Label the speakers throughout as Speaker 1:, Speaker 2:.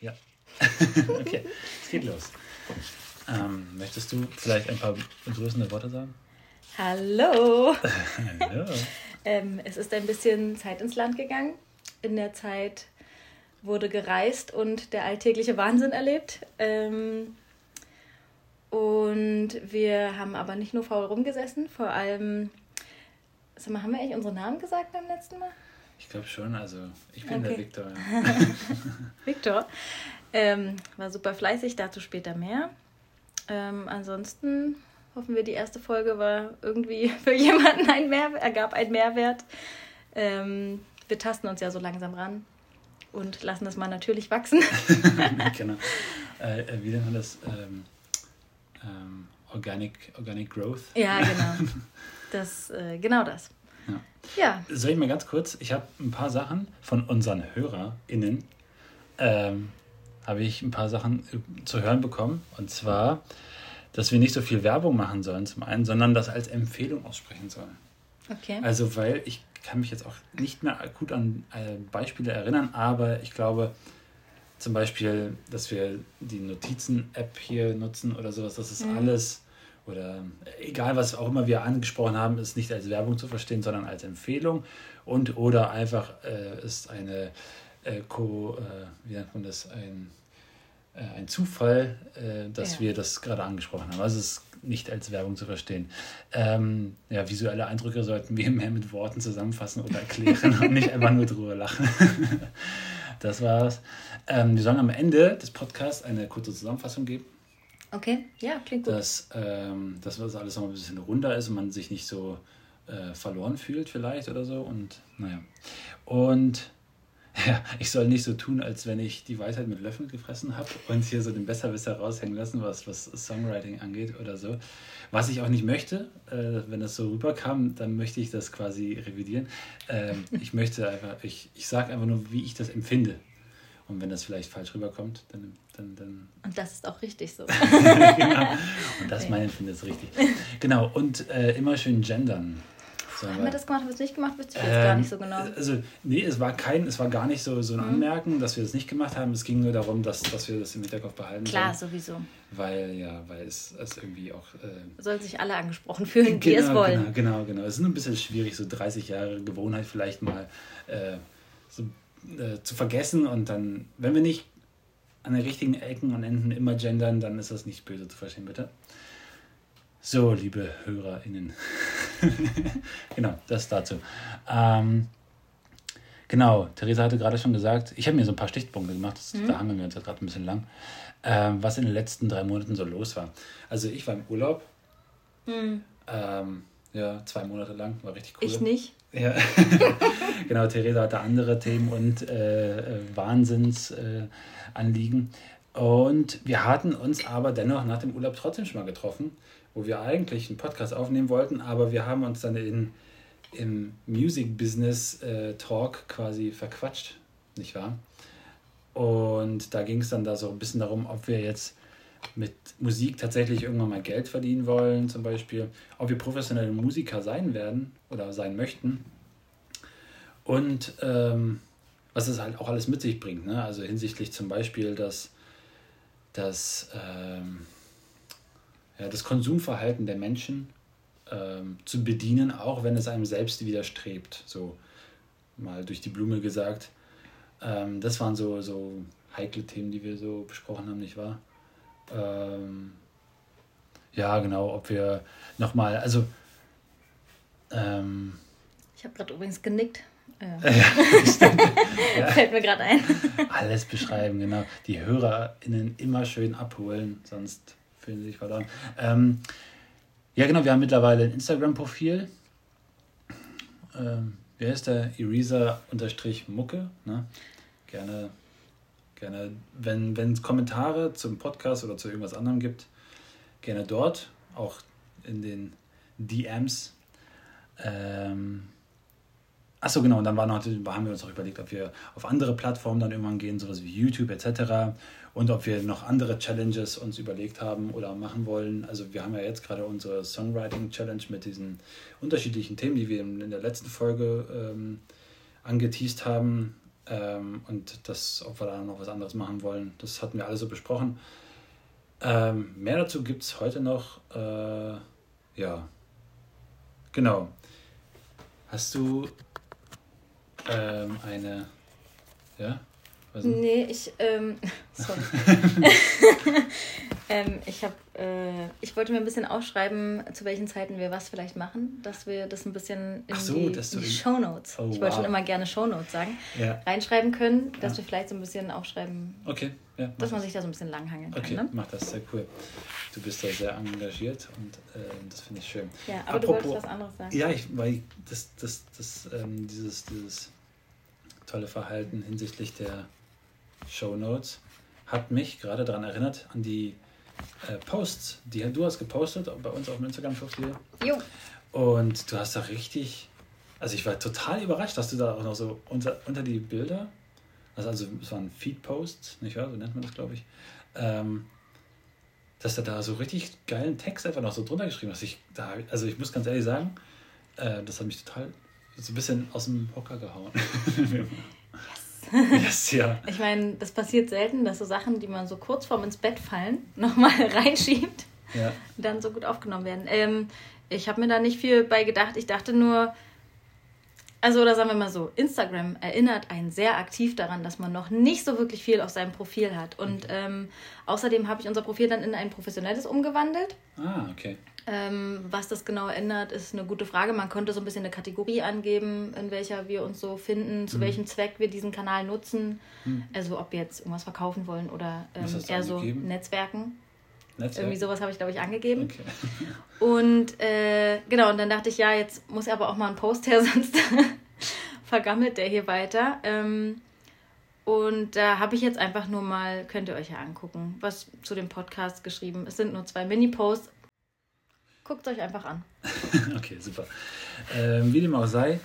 Speaker 1: Ja. okay, es geht los. Ähm, möchtest du vielleicht ein paar begrüßende Worte sagen?
Speaker 2: Hallo!
Speaker 1: Hallo.
Speaker 2: Ähm, es ist ein bisschen Zeit ins Land gegangen. In der Zeit wurde gereist und der alltägliche Wahnsinn erlebt. Ähm, und wir haben aber nicht nur faul rumgesessen, vor allem, sag mal, haben wir eigentlich unsere Namen gesagt beim letzten Mal?
Speaker 1: Ich glaube schon, also ich bin der
Speaker 2: Okay.
Speaker 1: Viktor.
Speaker 2: Viktor. Ähm, war super fleißig, dazu später mehr. Ähm, ansonsten hoffen wir, die erste Folge war irgendwie für jemanden ein Mehrwert, ergab einen Mehrwert. Ähm, wir tasten uns ja so langsam ran und lassen das mal natürlich wachsen.
Speaker 1: genau. Äh, äh, wie nennt man das? Ähm, ähm, Organic, Organic Growth.
Speaker 2: ja, genau. Das, äh, genau das.
Speaker 1: Ja.
Speaker 2: Ja,
Speaker 1: Soll ich mal ganz kurz, ich habe ein paar Sachen von unseren HörerInnen, ähm, habe ich ein paar Sachen äh, zu hören bekommen. Und zwar, dass wir nicht so viel Werbung machen sollen zum einen, sondern das als Empfehlung aussprechen sollen.
Speaker 2: okay.
Speaker 1: Also, weil ich kann mich jetzt auch nicht mehr gut an äh, Beispiele erinnern, aber ich glaube zum Beispiel, dass wir die Notizen-App hier nutzen oder sowas, das ist alles oder egal was auch immer wir angesprochen haben, ist nicht als Werbung zu verstehen, sondern als Empfehlung und oder einfach äh, ist eine äh, Co, äh, wie nennt man das, ein, äh, ein Zufall, äh, dass
Speaker 2: Ja.
Speaker 1: wir das gerade angesprochen haben. Also es ist nicht als Werbung zu verstehen. Ähm, ja, visuelle Eindrücke sollten wir mehr mit Worten zusammenfassen oder erklären und nicht einfach nur drüber lachen. das war's. Ähm, wir sollen am Ende des Podcasts eine kurze Zusammenfassung geben,
Speaker 2: Okay, ja, klingt gut.
Speaker 1: dass, ähm, dass das alles noch ein bisschen runder ist und man sich nicht so äh, verloren fühlt vielleicht oder so. Und naja. Und ja, ich soll nicht so tun, als wenn ich die Weisheit mit Löffeln gefressen habe und hier so den Besserwisser raushängen lassen, was, was Songwriting angeht oder so. Was ich auch nicht möchte, äh, wenn das so rüberkam, dann möchte ich das quasi revidieren. Ähm, ich möchte einfach, ich, ich sage einfach nur, wie ich das empfinde. Und wenn das vielleicht falsch rüberkommt, dann, dann, dann
Speaker 2: Und das ist auch richtig so.
Speaker 1: genau. Und das mein Empfinden ist richtig. Genau, und äh, immer schön gendern. Sollen
Speaker 2: Haben wir das gemacht, haben wir es nicht gemacht? Wüsste ich jetzt gar nicht so genau. Mhm.
Speaker 1: Also, nee, es war kein, es war gar nicht so, so ein Anmerken, dass wir das nicht gemacht haben. Es ging nur darum, dass, dass wir das im Hinterkopf behalten
Speaker 2: Klar,
Speaker 1: sollen.
Speaker 2: sowieso.
Speaker 1: Weil, ja, weil es, es irgendwie auch. Äh,
Speaker 2: Sollen sich alle angesprochen fühlen, die es wollen.
Speaker 1: Genau, genau, genau. Es ist ein bisschen schwierig, so 30 Jahre Gewohnheit vielleicht mal äh, so, äh, zu vergessen und dann, wenn wir nicht an den richtigen Ecken und Enden immer gendern, dann ist das nicht böse zu verstehen, bitte. So, liebe HörerInnen. genau, das dazu. Ähm, genau, Theresa hatte gerade schon gesagt, ich habe mir so ein paar Stichpunkte gemacht, das, da hangeln wir uns jetzt gerade ein bisschen lang, ähm, was in den letzten drei Monaten so los war. Also ich war im Urlaub, ähm, ja, zwei Monate lang, war richtig cool.
Speaker 2: Ich nicht.
Speaker 1: Ja, genau, Theresa hatte andere Themen und äh, Wahnsinnsanliegen. Äh, und wir hatten uns aber dennoch nach dem Urlaub trotzdem schon mal getroffen, wo wir eigentlich einen Podcast aufnehmen wollten, aber wir haben uns dann in, im Music Business äh, Talk quasi verquatscht, nicht wahr? Und da ging es dann da so ein bisschen darum, ob wir jetzt mit Musik tatsächlich irgendwann mal Geld verdienen wollen, zum Beispiel, ob wir professionelle Musiker sein werden oder sein möchten. Und ähm, was es halt auch alles mit sich bringt. Ne? Also hinsichtlich zum Beispiel, dass, dass ähm, ja, das Konsumverhalten der Menschen ähm, zu bedienen, auch wenn es einem selbst widerstrebt. So mal durch die Blume gesagt. Ähm, das waren so, so heikle Themen, die wir so besprochen haben, nicht wahr? Ähm, ja, genau, ob wir nochmal, also ähm,
Speaker 2: Ich habe gerade übrigens genickt.
Speaker 1: ja,
Speaker 2: Äh, Fällt mir gerade ein.
Speaker 1: alles beschreiben, genau. Die HörerInnen immer schön abholen, sonst fühlen sie sich verloren. Ähm, ja, genau, wir haben mittlerweile ein Instagram-Profil. Ähm, wer ist der? Erisa-Mucke. Ne? Gerne, gerne, wenn es Kommentare zum Podcast oder zu irgendwas anderem gibt, gerne dort, auch in den DMs. Ähm, Achso, genau, und dann war noch, haben wir uns auch überlegt, ob wir auf andere Plattformen dann irgendwann gehen, sowas wie YouTube etc. Und ob wir noch andere Challenges uns überlegt haben oder machen wollen. Also wir haben ja jetzt gerade unsere Songwriting-Challenge mit diesen unterschiedlichen Themen, die wir in der letzten Folge ähm, angeteased haben. Ähm, und das, ob wir da noch was anderes machen wollen. Das hatten wir alle so besprochen. Ähm, mehr dazu gibt es heute noch. Äh, ja, genau. Hast du ähm, eine. Ja?
Speaker 2: Was nee, ich. Ähm, sorry. ähm, ich habe. Äh, ich wollte mir ein bisschen aufschreiben, zu welchen Zeiten wir was vielleicht machen, dass wir das ein bisschen in so, die, die Shownotes. Oh, ich wollte wow. schon immer gerne Shownotes sagen. Ja. Reinschreiben können, dass ja. wir vielleicht so ein bisschen aufschreiben.
Speaker 1: Okay. Ja,
Speaker 2: dass man sich da so ein bisschen langhangeln
Speaker 1: kann. Okay, ne? mach das sehr cool. Du bist da sehr engagiert und äh, das finde ich schön.
Speaker 2: Ja, aber Apropos, du wolltest was anderes sagen.
Speaker 1: Ja, ich, weil das, das, das, ähm, dieses, dieses tolle Verhalten hinsichtlich der Show Notes hat mich gerade daran erinnert, an die äh, Posts, die du hast gepostet bei uns auf dem Instagram-Profil. Jo. Und du hast da richtig, also ich war total überrascht, dass du da auch noch so unter, unter die Bilder, also, also es waren Feed-Posts, nicht wahr? So nennt man das, glaube ich. Ähm, dass du da so richtig geilen Text einfach noch so drunter geschrieben hast. Ich, da, also ich muss ganz ehrlich sagen, äh, das hat mich total so ein bisschen aus dem Hocker gehauen.
Speaker 2: Yes, ja. Ich meine, das passiert selten, dass so Sachen, die man so kurz vorm ins Bett fallen, nochmal reinschiebt, ja. dann so gut aufgenommen werden. Ähm, ich habe mir da nicht viel bei gedacht. Ich dachte nur, also, oder sagen wir mal so, Instagram erinnert einen sehr aktiv daran, dass man noch nicht so wirklich viel auf seinem Profil hat. Und ähm, außerdem habe ich unser Profil dann in ein professionelles umgewandelt.
Speaker 1: Ah, okay.
Speaker 2: Ähm, was das genau ändert, ist eine gute Frage. Man konnte so ein bisschen eine Kategorie angeben, in welcher wir uns so finden, zu mhm. welchem Zweck wir diesen Kanal nutzen. Mhm. Also ob wir jetzt irgendwas verkaufen wollen oder ähm, eher so Netzwerken. Netzwerk? Irgendwie sowas habe ich, glaube ich, angegeben. Okay. Und äh, genau, und dann dachte ich, ja, jetzt muss aber auch mal ein Post her, sonst vergammelt der hier weiter. Ähm, und da habe ich jetzt einfach nur mal, könnt ihr euch ja angucken, was zu dem Podcast geschrieben. Es sind nur zwei Mini-Posts. Guckt euch einfach an.
Speaker 1: okay, super. Ähm, wie dem auch sei,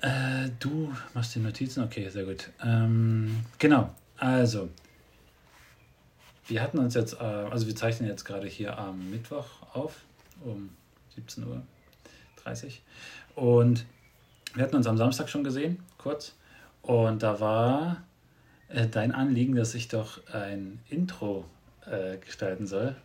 Speaker 1: äh, du machst die Notizen, okay, sehr gut. Ähm, genau, also wir hatten uns jetzt, äh, also wir zeichnen jetzt gerade hier am Mittwoch auf, um 17.30 Uhr. Und wir hatten uns am Samstag schon gesehen, kurz. Und da war äh, dein Anliegen, dass ich doch ein Intro äh, gestalten soll.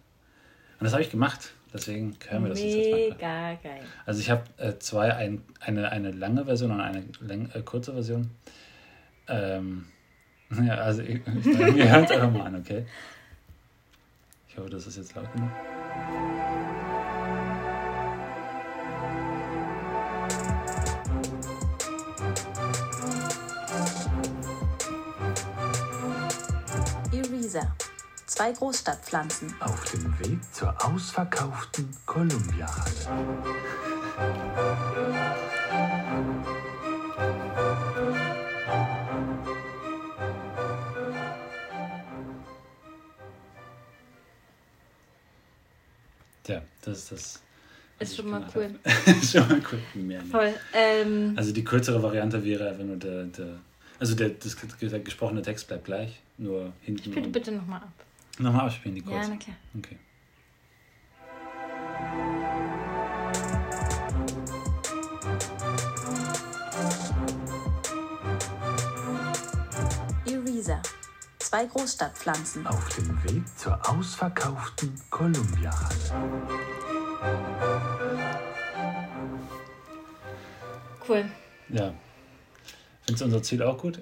Speaker 1: Und das habe ich gemacht. Deswegen hören wir das Mega jetzt mal. Mega geil. Also ich habe äh, zwei, ein, eine, eine lange Version und eine läng, äh, kurze Version. Ähm, ja, also ich, ich, wir hören es einfach mal an, okay? Ich hoffe, das ist jetzt laut genug.
Speaker 3: Irisa. Zwei Großstadtpflanzen. Auf dem Weg zur ausverkauften Columbia-Halle.
Speaker 1: Ja, das ist das.
Speaker 2: Ist schon mal cool.
Speaker 1: ist schon mal cool. Mehr nicht. Voll. Ähm, also die kürzere Variante wäre einfach nur der, der also der, das, der gesprochene Text bleibt gleich, nur hinten.
Speaker 2: Spiel bitte nochmal ab.
Speaker 1: Nochmal abspielen, die
Speaker 2: kurz. Ja, na klar.
Speaker 1: Okay.
Speaker 3: Irisa. Zwei Großstadtpflanzen. Auf dem Weg zur ausverkauften Columbia-Halle.
Speaker 2: Cool.
Speaker 1: Ja. Findest du unser Ziel auch gut?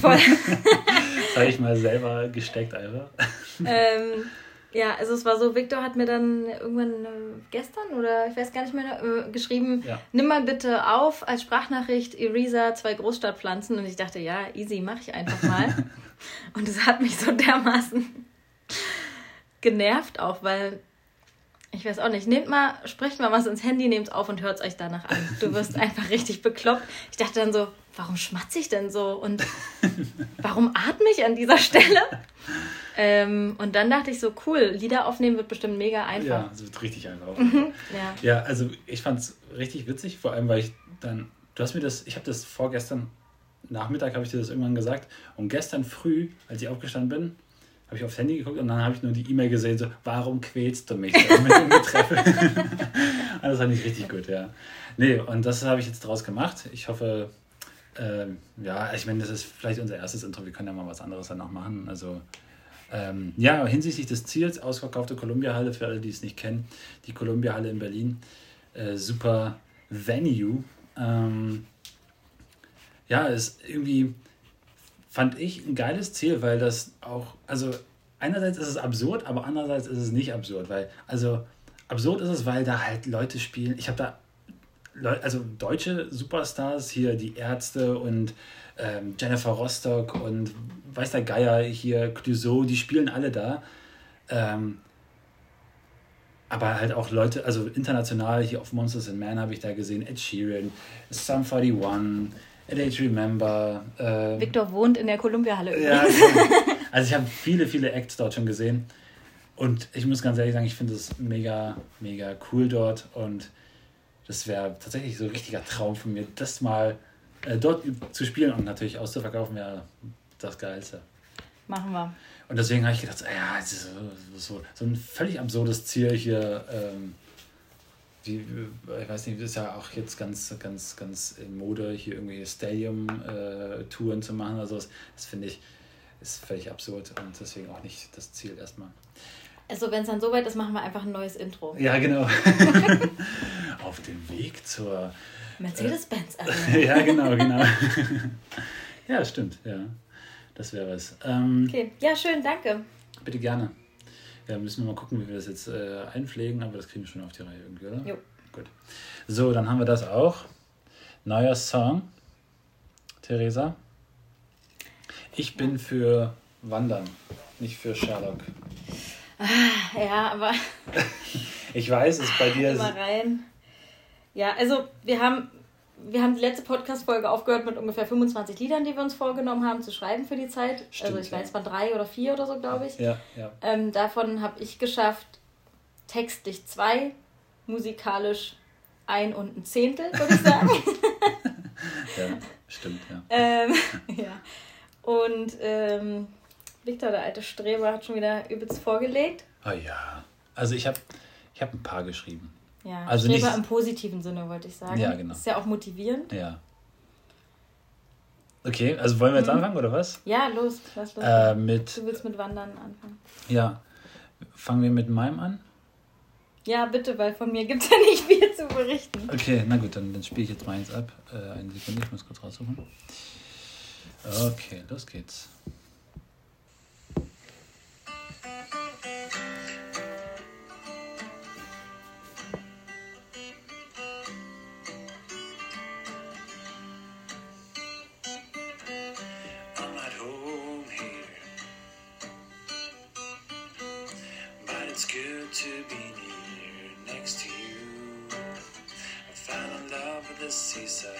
Speaker 1: Voll. Habe ich mal selber gesteckt einfach.
Speaker 2: Ähm, ja, also es war so, Victor hat mir dann irgendwann äh, gestern oder ich weiß gar nicht mehr äh, geschrieben, ja. nimm mal bitte auf als Sprachnachricht Irisa, zwei Großstadtpflanzen. Und ich dachte, ja, easy, mache ich einfach mal. und es hat mich so dermaßen genervt auch, weil ich weiß auch nicht. Nehmt mal, sprecht mal was ins Handy, nehmt auf und hört es euch danach an. Du wirst einfach richtig bekloppt. Ich dachte dann so, warum schmatze ich denn so? Und warum atme ich an dieser Stelle? Ähm, und dann dachte ich so, cool, Lieder aufnehmen wird bestimmt mega einfach.
Speaker 1: Ja, es wird richtig einfach. Mhm, ja. ja, also ich fand es richtig witzig, vor allem weil ich dann, du hast mir das, ich habe das vorgestern Nachmittag, habe ich dir das irgendwann gesagt. Und gestern früh, als ich aufgestanden bin, habe ich aufs Handy geguckt und dann habe ich nur die E-Mail gesehen, so, warum quälst du mich mit dem das fand ich richtig gut, ja. Nee, und das habe ich jetzt draus gemacht. Ich hoffe, Ähm, ja, ich meine, das ist vielleicht unser erstes Intro. Wir können ja mal was anderes dann noch machen. Also, ähm, ja, hinsichtlich des Ziels, ausverkaufte Columbia-Halle, für alle, die es nicht kennen, die Columbia-Halle in Berlin, äh, super Venue. Ähm, ja, ist irgendwie, fand ich ein geiles Ziel, weil das auch, also einerseits ist es absurd, aber andererseits ist es nicht absurd, weil, also absurd ist es, weil da halt Leute spielen. Ich habe da also deutsche Superstars, hier die Ärzte und ähm, Jennifer Rostock und weiß der Geier hier, Clouseau, die spielen alle da. Ähm, aber halt auch Leute, also international hier auf Monsters and Man habe ich da gesehen, Ed Sheeran, Sum 41, A Day to Remember.
Speaker 2: Äh, Victor wohnt in der Columbia-Halle
Speaker 1: ja, genau. Also ich habe viele, viele Acts dort schon gesehen. Und ich muss ganz ehrlich sagen, ich finde es mega, mega cool dort. Und das wäre tatsächlich so ein richtiger Traum von mir, das mal äh, dort zu spielen und natürlich auszuverkaufen, wäre das Geilste.
Speaker 2: Machen wir.
Speaker 1: Und deswegen habe ich gedacht, ja, so, so, so ein völlig absurdes Ziel hier. Ähm, wie, ich weiß nicht, das ist ja auch jetzt ganz, ganz, ganz in Mode, hier irgendwie Stadium-Touren äh, zu machen. Also das, das finde ich, ist völlig absurd und deswegen auch nicht das Ziel erstmal.
Speaker 2: Also wenn es dann soweit ist, machen wir einfach ein neues Intro.
Speaker 1: Ja, genau. Auf dem Weg zur
Speaker 2: Mercedes-Benz.
Speaker 1: Äh, ja, genau, genau. ja, stimmt, ja. Das wäre es. Ähm,
Speaker 2: okay, ja, schön, danke.
Speaker 1: Bitte gerne. Ja, müssen wir mal gucken, wie wir das jetzt äh, einpflegen, aber das kriegen wir schon auf die Reihe irgendwie, oder? Jo. Gut. So, dann haben wir das auch. Neuer Song. Theresa. Ich bin für Wandern, nicht für Sherlock.
Speaker 2: Ah, ja, aber.
Speaker 1: ich weiß, es ist bei dir.
Speaker 2: Mal rein. Ja, also wir haben, wir haben die letzte Podcast-Folge aufgehört mit ungefähr 25 Liedern, die wir uns vorgenommen haben zu schreiben für die Zeit. Stimmt, also ich weiß, es waren drei oder vier oder so, glaube ich.
Speaker 1: Ja, ja.
Speaker 2: Ähm, davon habe ich geschafft, textlich zwei, musikalisch ein und ein Zehntel, würde ich sagen.
Speaker 1: ja, stimmt, ja.
Speaker 2: Ähm, ja. Und ähm, Victor, der alte Streber, hat schon wieder übelst vorgelegt.
Speaker 1: Ah ja. Also ich habe ich hab ein paar geschrieben.
Speaker 2: Ja, also Streber nicht... im positiven Sinne, wollte ich sagen.
Speaker 1: Ja, genau.
Speaker 2: Ist ja auch motivierend.
Speaker 1: Ja. Okay, also wollen wir jetzt mhm. anfangen oder was?
Speaker 2: Ja, los,
Speaker 1: lass los. Äh, mit,
Speaker 2: du willst mit Wandern anfangen.
Speaker 1: Ja. Fangen wir mit meinem an?
Speaker 2: Ja, bitte, weil von mir gibt es ja nicht viel zu berichten.
Speaker 1: Okay, na gut, dann, dann spiele ich jetzt meins ab. Äh, eine Sekunde, ich muss kurz raussuchen. Okay, los geht's. to be near next to you. I fell in love with the seaside.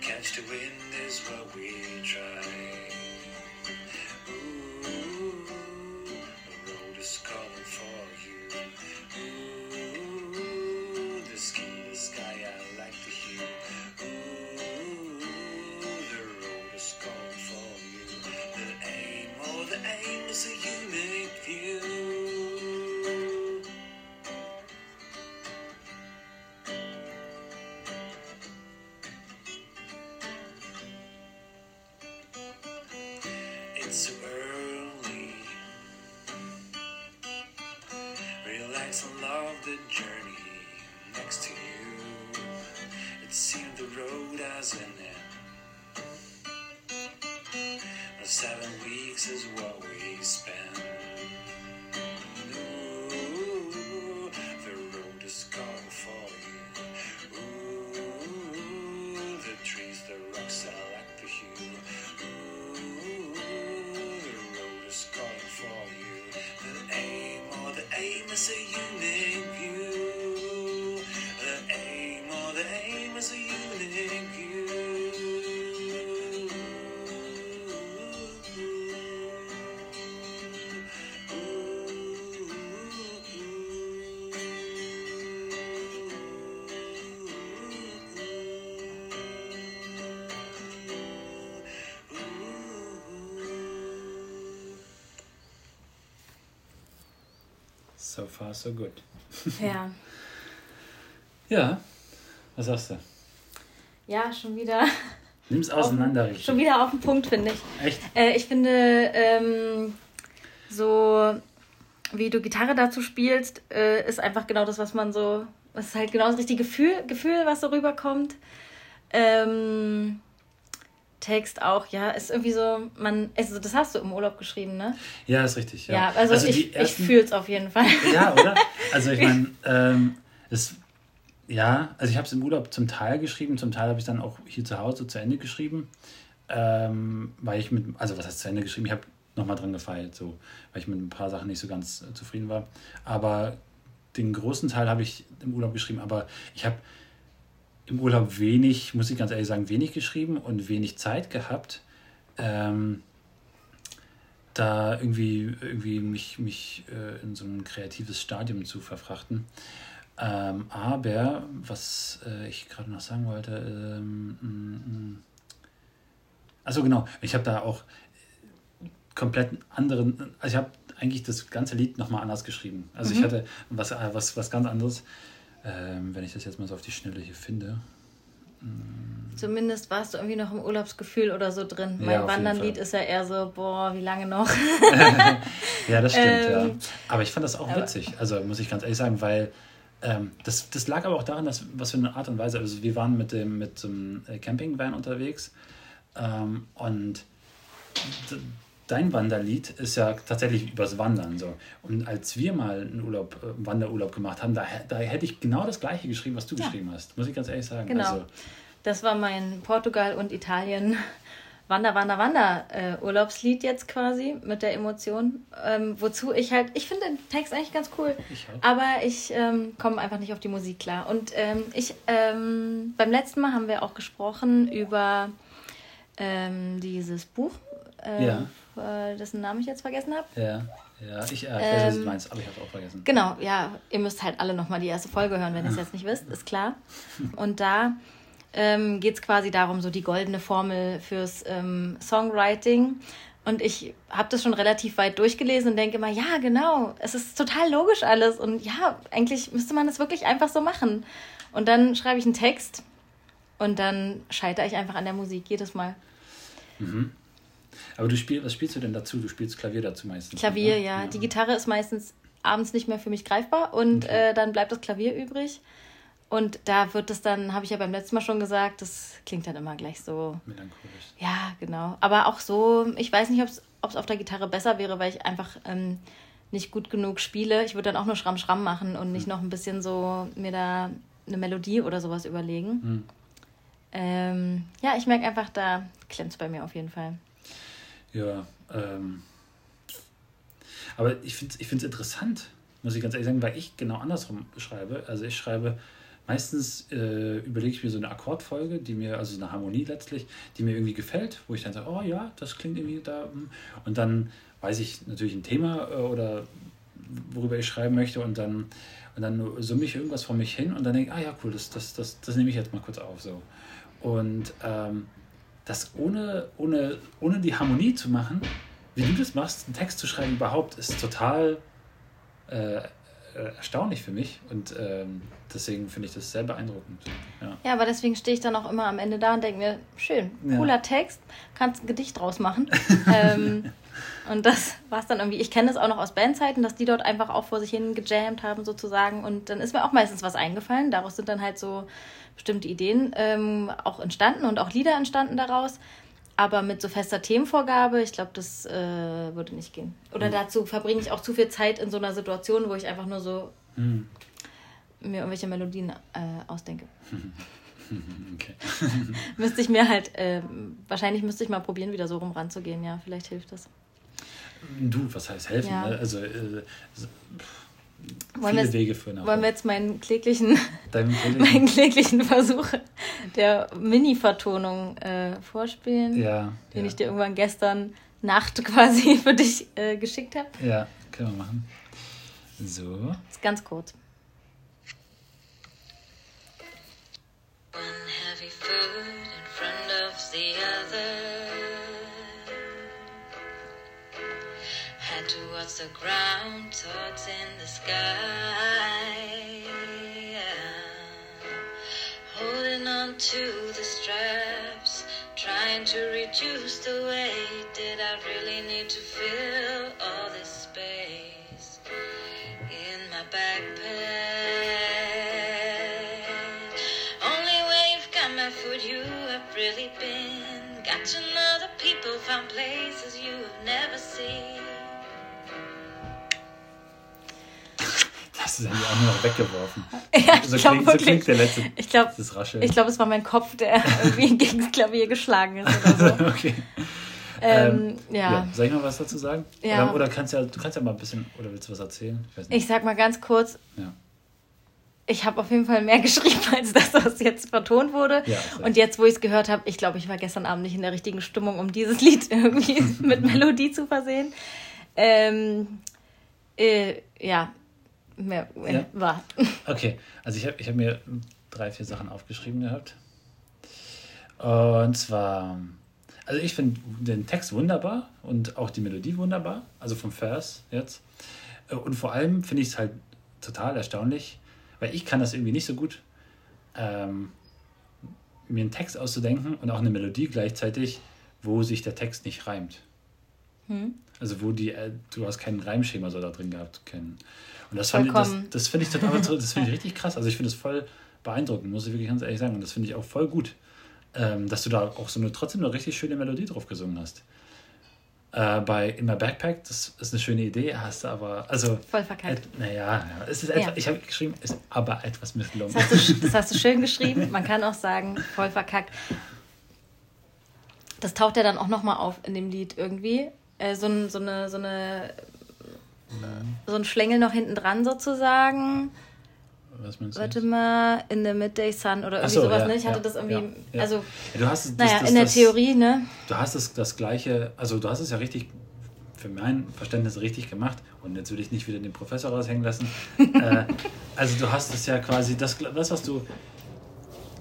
Speaker 1: Catch the wind is what we try. So far, so good.
Speaker 2: Ja.
Speaker 1: ja, was sagst du?
Speaker 2: ja, schon wieder.
Speaker 1: Nimm es auseinander,
Speaker 2: auf, Schon wieder auf den Punkt, finde ich.
Speaker 1: Echt?
Speaker 2: Äh, ich finde, ähm, so wie du Gitarre dazu spielst, äh, ist einfach genau das, was man so. Das ist halt genau das richtige Gefühl, Gefühl was so rüberkommt. Ähm, Text auch, ja, ist irgendwie so, man, also das hast du im Urlaub geschrieben, ne?
Speaker 1: Ja, ist richtig. Ja,
Speaker 2: ja also, also ich, ersten, ich fühle es auf jeden Fall.
Speaker 1: Ja, oder? Also ich meine, ähm, es, ja, also ich habe es im Urlaub zum Teil geschrieben, zum Teil habe ich dann auch hier zu Hause zu Ende geschrieben, ähm, weil ich mit, also was heißt zu Ende geschrieben, ich habe nochmal dran gefeilt, so, weil ich mit ein paar Sachen nicht so ganz äh, zufrieden war. Aber den großen Teil habe ich im Urlaub geschrieben, aber ich habe im Urlaub wenig, muss ich ganz ehrlich sagen, wenig geschrieben und wenig Zeit gehabt, ähm, da irgendwie, irgendwie mich, mich äh, in so ein kreatives Stadium zu verfrachten. Ähm, aber, was äh, ich gerade noch sagen wollte, ähm, mm, also genau, ich habe da auch komplett anderen, also ich habe eigentlich das ganze Lied nochmal anders geschrieben. Also mhm. ich hatte was, äh, was, was ganz anderes. Ähm, wenn ich das jetzt mal so auf die Schnelle hier finde.
Speaker 2: Mm. Zumindest warst du irgendwie noch im Urlaubsgefühl oder so drin. Ja, mein Wandernlied ist ja eher so, boah, wie lange noch?
Speaker 1: ja, das stimmt, ähm, ja. Aber ich fand das auch witzig, also muss ich ganz ehrlich sagen, weil ähm, das, das lag aber auch daran, dass was für eine Art und Weise, also wir waren mit dem mit dem äh, Campingvan unterwegs ähm, und dein Wanderlied ist ja tatsächlich übers Wandern so. Und als wir mal einen Urlaub, einen äh, Wanderurlaub gemacht haben, da, da hätte ich genau das gleiche geschrieben, was du ja. geschrieben hast. Muss ich ganz ehrlich sagen.
Speaker 2: Genau. Also, das war mein Portugal und Italien Wander, Wander, Wander äh, Urlaubslied jetzt quasi mit der Emotion. Ähm, wozu ich halt, ich finde den Text eigentlich ganz cool, ich aber ich ähm, komme einfach nicht auf die Musik klar. Und ähm, ich, ähm, beim letzten Mal haben wir auch gesprochen über ähm, dieses Buch. Äh, ja äh, dessen Namen ich jetzt vergessen habe.
Speaker 1: Ja, ja, ich, äh, weiß, was ähm, meinst, aber ich habe es auch vergessen.
Speaker 2: Genau, ja, ihr müsst halt alle nochmal die erste Folge hören, wenn ihr es jetzt nicht wisst, ist klar. Und da ähm, geht es quasi darum, so die goldene Formel fürs ähm, Songwriting. Und ich habe das schon relativ weit durchgelesen und denke immer, ja, genau, es ist total logisch alles. Und ja, eigentlich müsste man das wirklich einfach so machen. Und dann schreibe ich einen Text und dann scheitere ich einfach an der Musik jedes Mal.
Speaker 1: Mhm. Aber du spielst, was spielst du denn dazu? Du spielst Klavier dazu meistens.
Speaker 2: Klavier, oder? ja. Die Gitarre ist meistens abends nicht mehr für mich greifbar und okay. äh, dann bleibt das Klavier übrig. Und da wird es dann, habe ich ja beim letzten Mal schon gesagt, das klingt dann immer gleich so. Melancholisch. Ja, genau. Aber auch so, ich weiß nicht, ob es auf der Gitarre besser wäre, weil ich einfach ähm, nicht gut genug spiele. Ich würde dann auch nur Schramm Schramm machen und nicht hm. noch ein bisschen so mir da eine Melodie oder sowas überlegen. Hm. Ähm, ja, ich merke einfach, da klemmt es bei mir auf jeden Fall.
Speaker 1: Ja, ähm, aber ich finde es ich interessant, muss ich ganz ehrlich sagen, weil ich genau andersrum schreibe. Also ich schreibe, meistens äh, überlege ich mir so eine Akkordfolge, die mir, also eine Harmonie letztlich, die mir irgendwie gefällt, wo ich dann sage, oh ja, das klingt irgendwie da. Hm. Und dann weiß ich natürlich ein Thema äh, oder worüber ich schreiben möchte und dann, und dann summe ich irgendwas von mich hin und dann denke ich, ah ja, cool, das, das, das, das nehme ich jetzt mal kurz auf. So. Und ähm, das ohne, ohne, ohne die Harmonie zu machen, wie du das machst, einen Text zu schreiben überhaupt, ist total äh, äh, erstaunlich für mich. Und ähm, deswegen finde ich das sehr beeindruckend. Ja.
Speaker 2: ja, aber deswegen stehe ich dann auch immer am Ende da und denke mir, schön, cooler ja. Text, kannst ein Gedicht draus machen. ähm, und das war es dann irgendwie. Ich kenne das auch noch aus Bandzeiten, dass die dort einfach auch vor sich hin gejammt haben sozusagen. Und dann ist mir auch meistens was eingefallen. Daraus sind dann halt so bestimmte Ideen ähm, auch entstanden und auch Lieder entstanden daraus. Aber mit so fester Themenvorgabe, ich glaube, das äh, würde nicht gehen. Oder mhm. dazu verbringe ich auch zu viel Zeit in so einer Situation, wo ich einfach nur so mhm. mir irgendwelche Melodien äh, ausdenke. Okay. müsste ich mir halt, äh, wahrscheinlich müsste ich mal probieren, wieder so rum ranzugehen. Ja, vielleicht hilft das.
Speaker 1: Du, was heißt helfen? Ja. Ne? Also, äh,
Speaker 2: wollen viele Wege führen. Wollen wir jetzt meinen kläglichen, kläglichen? meinen kläglichen Versuch der Mini-Vertonung äh, vorspielen, ja, den ja. ich dir irgendwann gestern Nacht quasi für dich äh, geschickt habe?
Speaker 1: Ja, können wir machen. So.
Speaker 2: ist ganz kurz.
Speaker 4: One heavy foot in front of the other. Towards the ground, thoughts in the sky. Holding on to the straps, trying to reduce the weight. Did I really need to fill all this space in my backpack? Only way you've got my food, you have really been. Got to know the people, found places you have never seen.
Speaker 1: Hast das Handy auch nur noch weggeworfen?
Speaker 2: Ja,
Speaker 1: so,
Speaker 2: ich glaube
Speaker 1: klingt, so
Speaker 2: wirklich.
Speaker 1: klingt der letzte.
Speaker 2: Ich glaube, glaub, es war mein Kopf, der irgendwie gegen das Klavier geschlagen ist oder so.
Speaker 1: okay.
Speaker 2: Ähm, ja.
Speaker 1: Ja. Soll ich noch was dazu sagen?
Speaker 2: Ja.
Speaker 1: Oder, oder kannst ja, du kannst ja mal ein bisschen, oder willst du was erzählen? Ich.
Speaker 2: Ich sag mal ganz kurz,
Speaker 1: ja.
Speaker 2: ich habe auf jeden Fall mehr geschrieben als das, was jetzt vertont wurde.
Speaker 1: Ja,
Speaker 2: und jetzt, wo ich es gehört habe, ich glaube, ich war gestern Abend nicht in der richtigen Stimmung, um dieses Lied irgendwie mit Melodie zu versehen. Ähm, äh, ja, mehr,
Speaker 1: Ja.
Speaker 2: war.
Speaker 1: Okay, also ich habe ich hab mir drei, vier Sachen aufgeschrieben gehabt. Und zwar, also ich finde den Text wunderbar und auch die Melodie wunderbar, also vom Vers jetzt. Und vor allem finde ich es halt total erstaunlich, weil ich kann das irgendwie nicht so gut, ähm, mir einen Text auszudenken und auch eine Melodie gleichzeitig, wo sich der Text nicht reimt. Also wo die, äh, du hast kein Reimschema so da drin gehabt. Kein, und das, fand ich- das, das finde ich total, das finde ich richtig krass. Also ich finde es voll beeindruckend, muss ich wirklich ganz ehrlich sagen. Und das finde ich auch voll gut, ähm, dass du da auch so eine trotzdem eine richtig schöne Melodie drauf gesungen hast. Äh, bei In My Backpack, das ist eine schöne Idee, hast du aber, also,
Speaker 2: Voll verkackt.
Speaker 1: naja, ja, es ist
Speaker 2: Ja.
Speaker 1: etwa, ich habe geschrieben, ist aber etwas misslungen.
Speaker 2: Das hast, du, das hast du schön geschrieben. Man kann auch sagen, voll verkackt. Das taucht ja dann auch nochmal auf in dem Lied irgendwie. Äh, so, so eine, so eine, so ein Schlängel noch hinten dran sozusagen.
Speaker 1: Was meinst du?
Speaker 2: Warte
Speaker 1: jetzt?
Speaker 2: mal, in the Midday Sun oder irgendwie
Speaker 1: so,
Speaker 2: sowas,
Speaker 1: ja,
Speaker 2: ne? Ich hatte
Speaker 1: ja,
Speaker 2: das irgendwie,
Speaker 1: ja,
Speaker 2: also,
Speaker 1: du hast das,
Speaker 2: naja,
Speaker 1: das,
Speaker 2: in der
Speaker 1: das,
Speaker 2: Theorie, ne?
Speaker 1: Du hast das, das gleiche, also du hast es ja richtig, für mein Verständnis richtig gemacht. Und jetzt will ich nicht wieder den Professor raushängen lassen. äh, also du hast es ja quasi, das, das was du,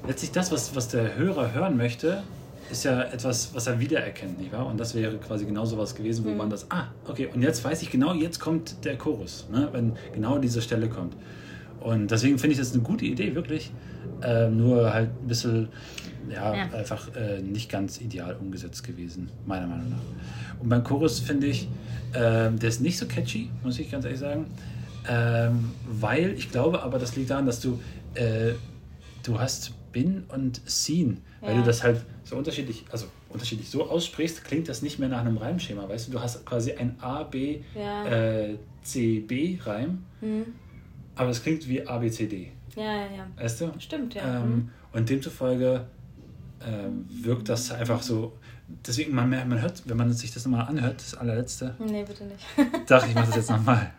Speaker 1: letztlich das, was, was der Hörer hören möchte, ist ja etwas, was er wiedererkennt, nicht wahr? Und das wäre quasi genau sowas gewesen, wo man das, ah, okay, und jetzt weiß ich genau, jetzt kommt der Chorus, ne? wenn genau diese Stelle kommt. Und deswegen finde ich das eine gute Idee, wirklich. Ähm, nur halt ein bisschen, ja,
Speaker 2: Ja.
Speaker 1: einfach äh, nicht ganz ideal umgesetzt gewesen, meiner Meinung nach. Und beim Chorus finde ich, ähm, der ist nicht so catchy, muss ich ganz ehrlich sagen. Ähm, weil ich glaube aber, das liegt daran, dass du, äh, du hast Bin und Seen, weil
Speaker 2: Ja.
Speaker 1: du das halt so unterschiedlich, also unterschiedlich so aussprichst, klingt das nicht mehr nach einem Reimschema, weißt du? Du hast quasi ein A, B,
Speaker 2: Ja.
Speaker 1: äh, C, B Reim,
Speaker 2: Hm.
Speaker 1: aber es klingt wie A, B, C, D,
Speaker 2: Ja, ja, ja.
Speaker 1: weißt du?
Speaker 2: Stimmt, ja.
Speaker 1: Ähm, und demzufolge ähm, wirkt das einfach so. Deswegen, man, man hört, wenn man sich das nochmal anhört, das allerletzte.
Speaker 2: Nee, bitte nicht.
Speaker 1: dachte ich, mache das jetzt nochmal.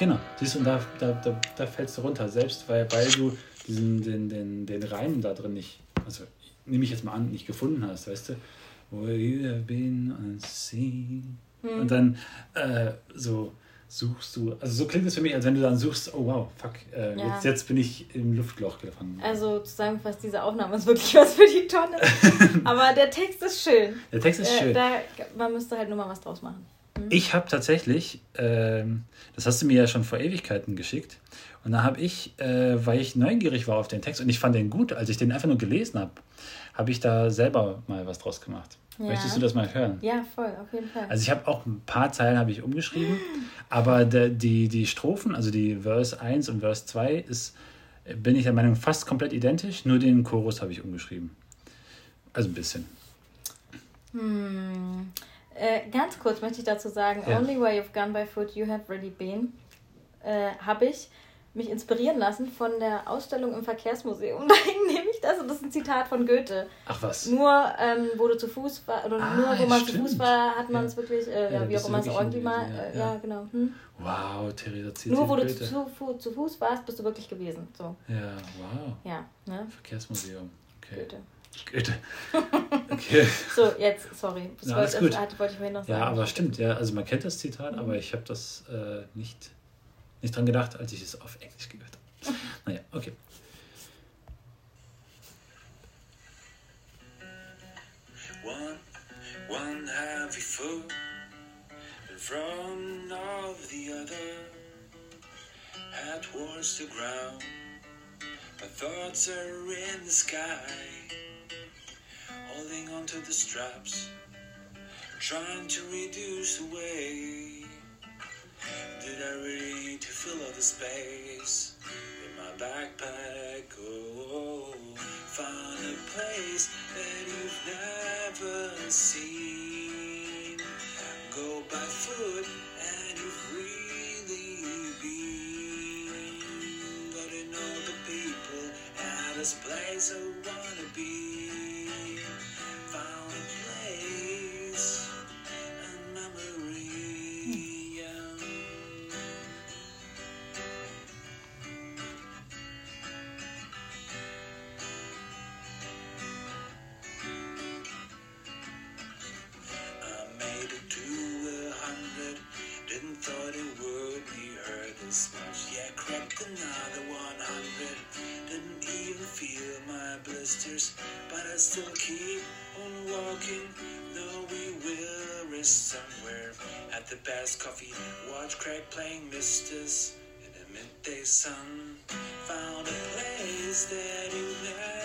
Speaker 1: Genau, siehst du, und da, da, da, da fällst du runter, selbst weil, weil du diesen, den, den, den Reim da drin nicht, also nehme ich jetzt mal an, nicht gefunden hast, weißt du? Where you have been unseen.
Speaker 2: Hm.
Speaker 1: Und dann äh, so suchst du, also so klingt es für mich, als wenn du dann suchst, oh wow, fuck, äh,
Speaker 2: Ja.
Speaker 1: jetzt, jetzt bin ich im Luftloch gefangen.
Speaker 2: Also zusammenfasst, diese Aufnahme ist wirklich was für die Tonne. Aber der Text ist schön.
Speaker 1: Der Text ist
Speaker 2: Äh,
Speaker 1: schön.
Speaker 2: Da, man müsste halt nur mal was draus machen.
Speaker 1: Ich habe tatsächlich, ähm, das hast du mir ja schon vor Ewigkeiten geschickt, und da habe ich, äh, weil ich neugierig war auf den Text und ich fand den gut, als ich den einfach nur gelesen habe, habe ich da selber mal was draus gemacht.
Speaker 2: Ja.
Speaker 1: Möchtest du das mal hören?
Speaker 2: Ja, voll, auf jeden Fall.
Speaker 1: Also ich habe auch ein paar Zeilen habe ich umgeschrieben, aber der, die, die Strophen, also die Verse 1 und Verse 2 ist, bin ich der Meinung, fast komplett identisch, nur den Chorus habe ich umgeschrieben. Also ein bisschen.
Speaker 2: Hm. Äh, ganz kurz möchte ich dazu sagen,
Speaker 1: Ja.
Speaker 2: Only Where You've Gone by Foot You Have Really Been, äh, habe ich mich inspirieren lassen von der Ausstellung im Verkehrsmuseum. Da hing nämlich das und das ist ein Zitat von Goethe.
Speaker 1: Ach was.
Speaker 2: Nur ähm, wo du zu Fuß war, oder
Speaker 1: Ah,
Speaker 2: nur wo man zu
Speaker 1: stimmt.
Speaker 2: Fuß war, hat man es
Speaker 1: Ja.
Speaker 2: wirklich, äh,
Speaker 1: Ja,
Speaker 2: wie auch
Speaker 1: du
Speaker 2: immer es irgendwie mal, äh,
Speaker 1: ja,
Speaker 2: ja, genau. Hm?
Speaker 1: Wow, Theresa zieht
Speaker 2: Nur wo du
Speaker 1: Goethe.
Speaker 2: zu, Fu- zu Fuß warst, bist du wirklich gewesen. So,
Speaker 1: Ja, wow.
Speaker 2: ja, ne?
Speaker 1: Verkehrsmuseum. Okay.
Speaker 2: Goethe.
Speaker 1: Okay.
Speaker 2: so, jetzt, sorry. Das
Speaker 1: ja,
Speaker 2: wollte,
Speaker 1: gut.
Speaker 2: Das, wollte ich mir noch sagen.
Speaker 1: Ja, aber stimmt, ja. Also man kennt das Zitat, mhm. aber ich habe das äh, nicht, nicht dran gedacht, als ich es auf Englisch gehört habe. naja, okay. One, one heavy foot from all the other head towards the ground. My thoughts are in the sky. Holding onto the straps, trying to reduce the weight. Did I really need to fill all the space in my backpack? Oh, found a place that you've never seen. Go by foot and you've really been. Gotta know the people at this place I wanna be. Hurt. Yeah, cracked another one hundred. Didn't even feel my blisters, but I still keep on walking. Though we will rest somewhere at the best coffee. Watch crack playing misters in the midday sun. Found a place that you never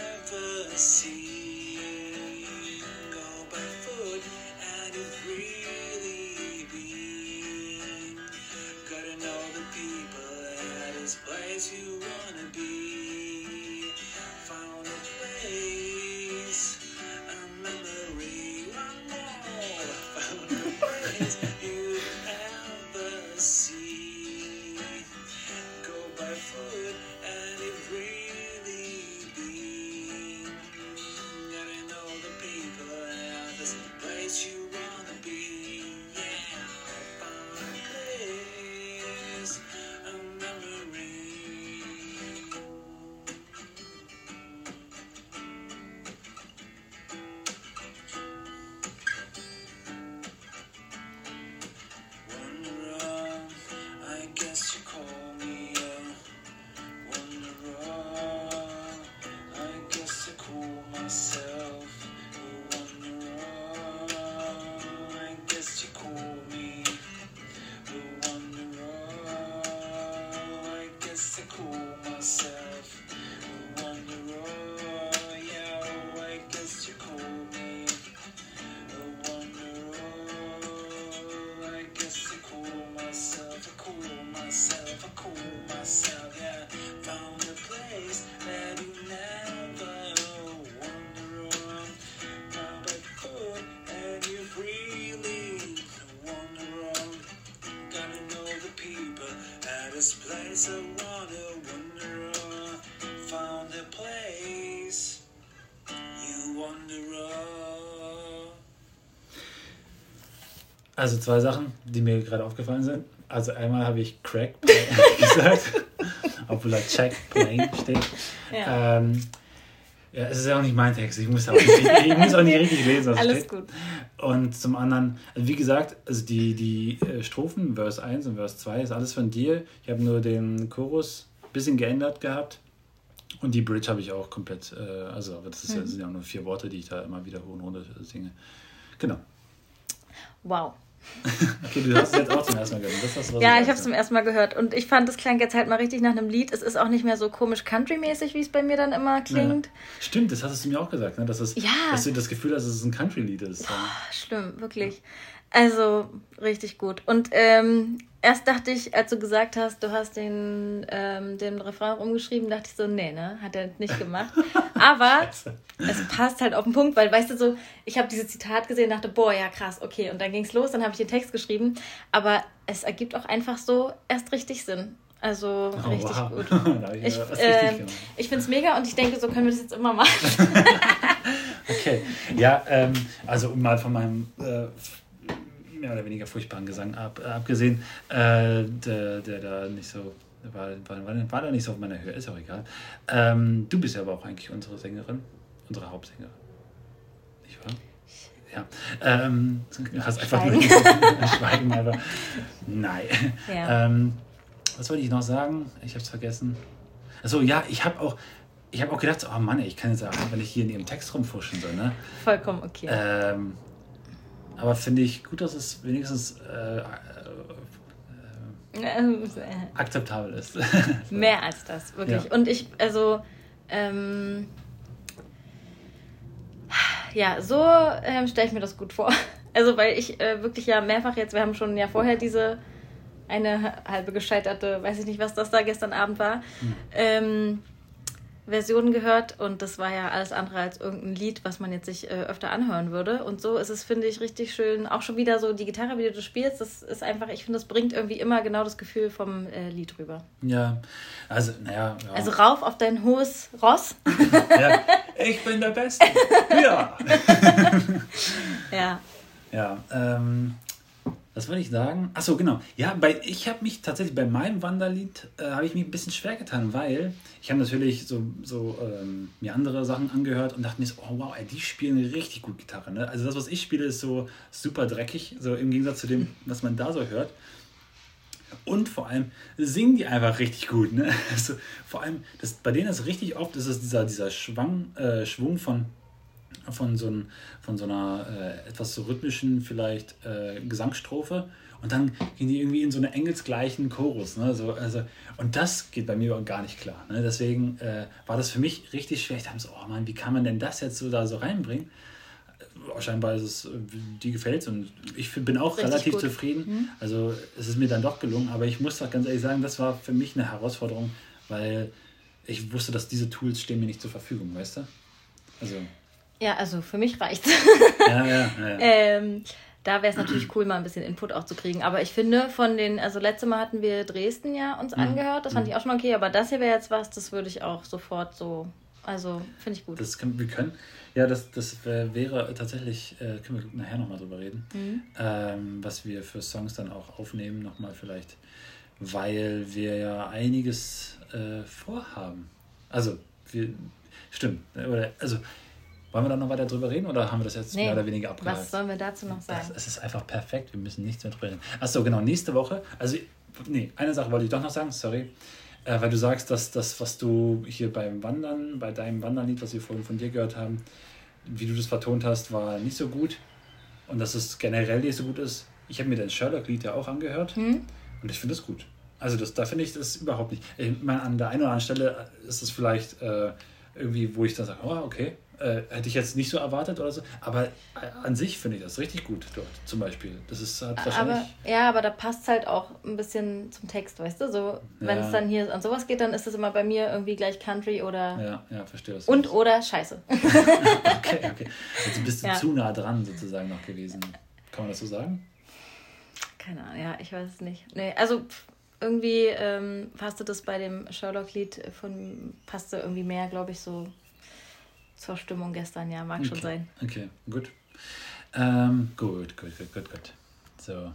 Speaker 1: Also zwei Sachen, die mir gerade aufgefallen sind. Also einmal habe ich Crack gesagt, obwohl da Check Plane steht.
Speaker 2: Ja.
Speaker 1: Ähm, ja, es ist ja auch nicht mein Text. Ich muss, auch nicht, ich muss auch nicht richtig lesen, was
Speaker 2: Alles
Speaker 1: steht.
Speaker 2: gut.
Speaker 1: Und zum anderen, also wie gesagt, also die, die äh, Strophen, Vers 1 und Vers 2, ist alles von dir. Ich habe nur den Chorus ein bisschen geändert gehabt. Und die Bridge habe ich auch komplett, äh, also das ist ja, das sind ja auch nur vier Worte, die ich da immer wieder hoch und runter singe. Genau.
Speaker 2: Wow.
Speaker 1: Okay, du hast es jetzt auch zum ersten Mal gehört.
Speaker 2: Ja, ich habe es zum ersten Mal gehört und ich fand, es klang jetzt halt mal richtig nach einem Lied. Es ist auch nicht mehr so komisch country-mäßig, wie es bei mir dann immer klingt.
Speaker 1: Ja. Stimmt, das hattest du mir auch gesagt, ne? dass, es,
Speaker 2: Ja.
Speaker 1: dass du das Gefühl hast, dass es ein Country-Lied ist. Ja.
Speaker 2: Ah, Schlimm, wirklich. Also, richtig gut. Und ähm, erst dachte ich, als du gesagt hast, du hast den, ähm, den Refrain umgeschrieben, dachte ich so, nee, ne, hat er nicht gemacht. Aber es passt halt auf den Punkt, weil, weißt du, so, ich habe dieses Zitat gesehen, dachte, boah, ja, krass, okay. Und dann ging es los, dann habe ich den Text geschrieben. Aber es ergibt auch einfach so erst richtig Sinn. Also,
Speaker 1: Oh,
Speaker 2: richtig
Speaker 1: wow.
Speaker 2: gut.
Speaker 1: ich,
Speaker 2: äh, ich finde es mega und ich denke, so können wir das jetzt immer machen.
Speaker 1: Okay, ja, ähm, also um mal von meinem äh, mehr oder weniger furchtbaren Gesang ab, abgesehen, äh, der, der da nicht so, war, war, war, war da nicht so auf meiner Höhe, ist auch egal. Ähm, du bist ja aber auch eigentlich unsere Sängerin, unsere Hauptsängerin. Nicht wahr? Ja. Ähm, hast einfach nur Schweigen, aber nein.
Speaker 2: Ja.
Speaker 1: Ähm, was wollte ich noch sagen? Ich habe es vergessen. Achso, ja, ich habe auch, ich habe auch gedacht, oh Mann, ich kann jetzt sagen, wenn ich hier in ihrem Text rumfuschen soll, ne?
Speaker 2: Vollkommen okay.
Speaker 1: Ähm, aber finde ich gut, dass es wenigstens äh, äh, akzeptabel ist.
Speaker 2: Mehr als das, wirklich.
Speaker 1: Ja.
Speaker 2: Und ich, also, ähm, ja, so ähm, stelle ich mir das gut vor. Also, weil ich äh, wirklich ja mehrfach jetzt, wir haben schon ja vorher diese eine halbe gescheiterte, weiß ich nicht, was das da gestern Abend war, ähm, Version gehört und das war ja alles andere als irgendein Lied, was man jetzt sich äh, öfter anhören würde. Und so ist es, finde ich, richtig schön. Auch schon wieder so die Gitarre, wie du das spielst, das ist einfach, ich finde, das bringt irgendwie immer genau das Gefühl vom äh, Lied rüber.
Speaker 1: Ja, also, naja. Ja.
Speaker 2: Also rauf auf dein hohes Ross.
Speaker 1: ja. Ich bin der Beste. Ja.
Speaker 2: ja.
Speaker 1: Ja, ähm, was wollte ich sagen? Achso, genau. Ja, bei, ich habe mich tatsächlich bei meinem Wanderlied äh, habe ich mich ein bisschen schwer getan, weil ich habe natürlich so, so ähm, mir andere Sachen angehört und dachte mir so, oh wow, ey, die spielen richtig gut Gitarre. Ne? Also das, was ich spiele, ist so super dreckig, so im Gegensatz zu dem, was man da so hört. Und vor allem singen die einfach richtig gut. Ne? Also, vor allem, das, bei denen ist richtig oft ist es dieser, dieser Schwang, äh, Schwung von, von, so, ein, von so einer äh, etwas so rhythmischen vielleicht äh, Gesangsstrophe. Und dann gehen die irgendwie in so einen engelsgleichen Chorus. Ne? So, also, und das geht bei mir gar nicht klar. Ne? Deswegen äh, war das für mich richtig schwer. Ich dachte so, oh Mann, wie kann man denn das jetzt so da so reinbringen? Äh, Scheinbar ist es, äh, die gefällt es und ich bin auch
Speaker 2: Richtig
Speaker 1: relativ
Speaker 2: gut.
Speaker 1: zufrieden. Also es ist mir dann doch gelungen, aber ich muss doch ganz ehrlich sagen, das war für mich eine Herausforderung, weil ich wusste, dass diese Tools stehen mir nicht zur Verfügung, weißt du? Also,
Speaker 2: Ja, also für mich reicht's.
Speaker 1: ja, ja, ja. ja.
Speaker 2: ähm, da wäre es natürlich cool, mal ein bisschen Input auch zu kriegen. Aber ich finde, von den, also letzte Mal hatten wir Dresden ja uns angehört, das fand ich auch schon okay, aber das hier wäre jetzt was, das würde ich auch sofort so, also finde ich gut.
Speaker 1: Das können, wir können. Ja, das, das wär- wäre tatsächlich, äh, können wir nachher nochmal drüber reden, ähm, was wir für Songs dann auch aufnehmen, nochmal vielleicht, weil wir ja einiges äh, vorhaben. Also, wir, stimmt. Oder, also, wollen wir da noch weiter drüber reden oder haben wir das jetzt
Speaker 2: Nee,
Speaker 1: mehr oder weniger abgehakt?
Speaker 2: was sollen wir dazu noch sagen?
Speaker 1: es ist einfach perfekt, wir müssen nichts mehr drüber reden. Achso, genau, nächste Woche, also, nee, eine Sache wollte ich doch noch sagen, sorry. Äh, weil du sagst, dass das, was du hier beim Wandern, bei deinem Wanderlied, was wir vorhin von dir gehört haben, wie du das vertont hast, war nicht so gut. Und dass es generell nicht so gut ist. Ich habe mir dein Sherlock-Lied ja auch angehört und ich finde es gut. Also das, da finde ich das überhaupt nicht. Ich meine, an der einen oder anderen Stelle ist es vielleicht äh, irgendwie, wo ich dann sage, oh, okay, äh, hätte ich jetzt nicht so erwartet oder so. Aber äh, an sich finde ich das richtig gut dort zum Beispiel. Das ist halt wahrscheinlich...
Speaker 2: Aber ja, aber da passt halt auch ein bisschen zum Text, weißt du? So, wenn
Speaker 1: Ja.
Speaker 2: es dann hier an sowas geht, dann ist es immer bei mir irgendwie gleich Country oder
Speaker 1: ja, ja, verstehe das.
Speaker 2: und oder Scheiße.
Speaker 1: Okay, okay. Jetzt bist du
Speaker 2: Ja.
Speaker 1: zu nah dran sozusagen noch gewesen. Kann man das so sagen?
Speaker 2: Keine Ahnung, ja, ich weiß es nicht. Nee, also irgendwie ähm, passte das bei dem Sherlock-Lied von, passte irgendwie mehr, glaube ich, so zur Stimmung gestern, ja, mag schon
Speaker 1: okay.
Speaker 2: sein.
Speaker 1: Okay, gut. Ähm, gut, gut, gut, gut, gut. So.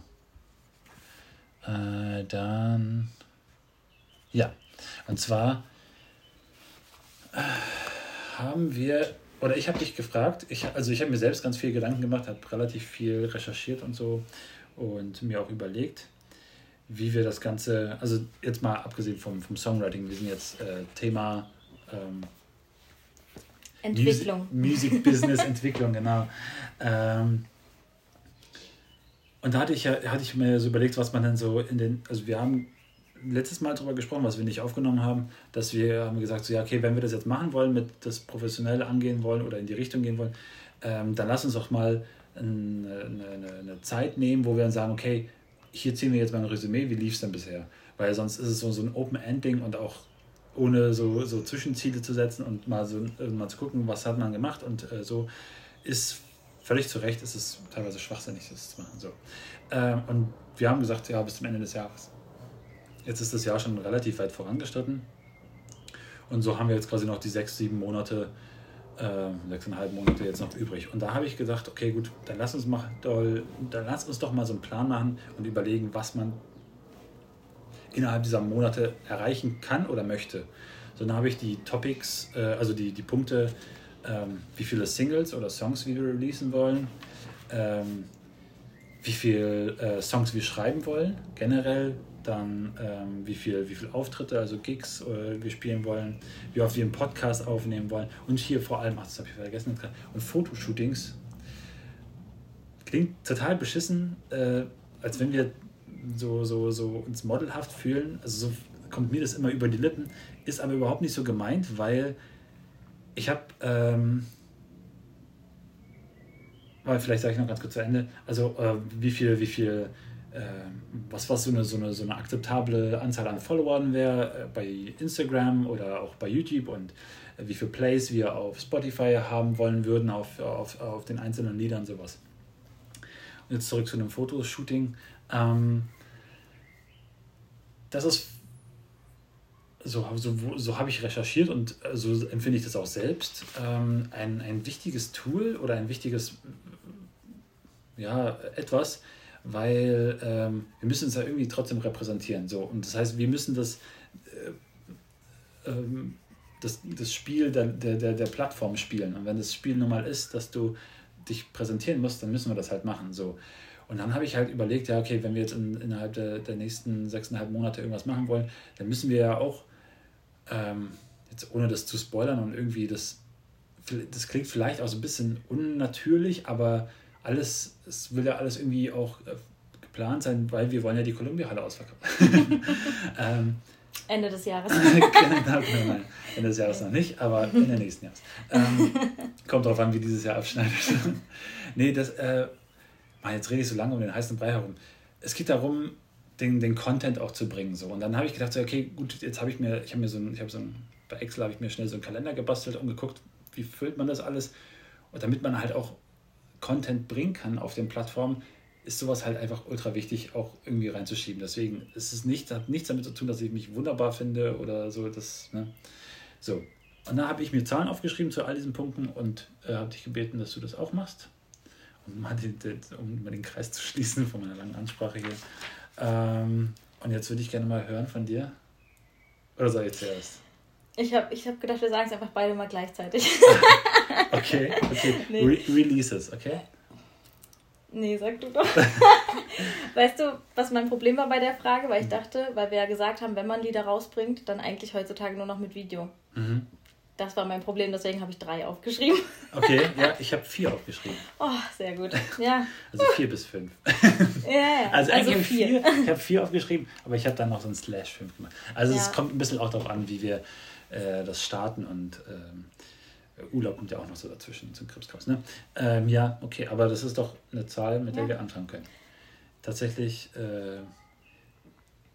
Speaker 1: Äh, dann. Ja. Und zwar äh, haben wir, oder ich habe dich gefragt, ich, also ich habe mir selbst ganz viel Gedanken gemacht, habe relativ viel recherchiert und so und mir auch überlegt, wie wir das Ganze, also jetzt mal abgesehen vom, vom Songwriting, wir sind jetzt äh, Thema ähm,
Speaker 2: Entwicklung.
Speaker 1: Music, Music Business Entwicklung, genau. Ähm, und da hatte ich, ja, hatte ich mir so überlegt, was man dann so in den, also wir haben letztes Mal darüber gesprochen, was wir nicht aufgenommen haben, dass wir haben gesagt, so ja, okay, wenn wir das jetzt machen wollen, mit das professionell angehen wollen oder in die Richtung gehen wollen, ähm, dann lass uns doch mal eine, eine, eine Zeit nehmen, wo wir dann sagen, okay, hier ziehen wir jetzt mal ein Resümee, wie lief es denn bisher? Weil sonst ist es so, so ein Open-End-Ding und auch ohne so, so Zwischenziele zu setzen und mal so äh, mal zu gucken, was hat man gemacht und äh, so ist völlig zu Recht, ist es teilweise schwachsinnig, das zu machen. So. Ähm, und wir haben gesagt, ja, bis zum Ende des Jahres. Jetzt ist das Jahr schon relativ weit vorangeschritten. Und so haben wir jetzt quasi noch die sechs, sieben Monate, äh, sechseinhalb Monate jetzt noch übrig. Und da habe ich gedacht, okay, gut, dann lass uns mal, dann lass uns doch mal so einen Plan machen und überlegen, was man innerhalb dieser Monate erreichen kann oder möchte. So, dann habe ich die Topics, äh, also die, die Punkte, ähm, wie viele Singles oder Songs wir releasen wollen, ähm, wie viele äh, Songs wir schreiben wollen, generell, dann ähm, wie viel, wie viel Auftritte, also Gigs äh, wir spielen wollen, wie oft wir einen Podcast aufnehmen wollen und hier vor allem, ach, das habe ich vergessen, und Fotoshootings klingt total beschissen, äh, als wenn wir so, so, so uns modelhaft fühlen. Also so kommt mir das immer über die Lippen, ist aber überhaupt nicht so gemeint, weil ich habe, ähm, weil vielleicht sage ich noch ganz kurz zu Ende, also äh, wie viel, wie viel, äh, was, was so eine, so, eine, so eine akzeptable Anzahl an Followern wäre äh, bei Instagram oder auch bei YouTube und äh, wie viel Plays wir auf Spotify haben wollen würden, auf, auf, auf den einzelnen Liedern, sowas. Und jetzt zurück zu einem Fotoshooting. Ähm, das ist so, so, so habe ich recherchiert und äh, so empfinde ich das auch selbst, ähm, ein, ein wichtiges Tool oder ein wichtiges ja, etwas, weil ähm, wir müssen uns ja irgendwie trotzdem repräsentieren. So. Und das heißt, wir müssen das, äh, ähm, das, das Spiel der, der, der Plattform spielen. Und wenn das Spiel nun mal ist, dass du dich präsentieren musst, dann müssen wir das halt machen. So. Und dann habe ich halt überlegt, ja, okay, wenn wir jetzt in, innerhalb der, der nächsten sechseinhalb Monate irgendwas machen wollen, dann müssen wir ja auch ähm, jetzt ohne das zu spoilern und irgendwie das, das klingt vielleicht auch so ein bisschen unnatürlich, aber alles, es will ja alles irgendwie auch äh, geplant sein, weil wir wollen ja die Columbia-Halle ausverkaufen.
Speaker 2: ähm, Ende des Jahres.
Speaker 1: genau, genau, nein. Ende des Jahres noch nicht, aber Ende nächsten Jahres. Ähm, kommt drauf an, wie dieses Jahr abschneidet. nee, das, äh, jetzt rede ich so lange um den heißen Brei herum. Es geht darum, den, den Content auch zu bringen. So. Und dann habe ich gedacht, so, okay, gut, jetzt habe ich mir, ich habe mir so ein, ich habe so ein, bei Excel habe ich mir schnell so einen Kalender gebastelt und geguckt, wie füllt man das alles. Und damit man halt auch Content bringen kann auf den Plattformen, ist sowas halt einfach ultra wichtig, auch irgendwie reinzuschieben. Deswegen ist es nicht, hat nichts damit zu tun, dass ich mich wunderbar finde oder so. Das, ne? So. Und da habe ich mir Zahlen aufgeschrieben zu all diesen Punkten und äh, habe dich gebeten, dass du das auch machst. Um mal den, Kreis zu schließen von meiner langen Ansprache hier. Ähm, und jetzt würde ich gerne mal hören von dir. Oder soll ich zuerst?
Speaker 2: Ich habe ich hab gedacht, wir sagen es einfach beide mal gleichzeitig.
Speaker 1: okay, okay. Nee. Re Releases, okay?
Speaker 2: Nee, sag du doch. weißt du, was mein Problem war bei der Frage? Weil ich mhm. dachte, weil wir ja gesagt haben, wenn man die da rausbringt, dann eigentlich heutzutage nur noch mit Video. Mhm. Das war mein Problem, deswegen habe ich drei aufgeschrieben.
Speaker 1: Okay, ja, ich habe vier aufgeschrieben.
Speaker 2: Oh, sehr gut. Ja.
Speaker 1: Also vier bis fünf.
Speaker 2: Ja, ja.
Speaker 1: Also, also eigentlich vier. vier. Ich habe vier aufgeschrieben, aber ich habe dann noch so ein Slash fünf gemacht. Also ja. es kommt ein bisschen auch darauf an, wie wir äh, das starten und ähm, Urlaub kommt ja auch noch so dazwischen zum Krebskaus. Ne? Ähm, ja, okay, aber das ist doch eine Zahl, mit der wir anfangen können. Tatsächlich. Äh,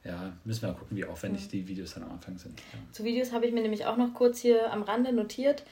Speaker 1: ja, müssen wir mal gucken, wie aufwendig ja. die Videos dann am Anfang sind. Ja.
Speaker 2: Zu Videos habe ich mir nämlich auch noch kurz hier am Rande notiert.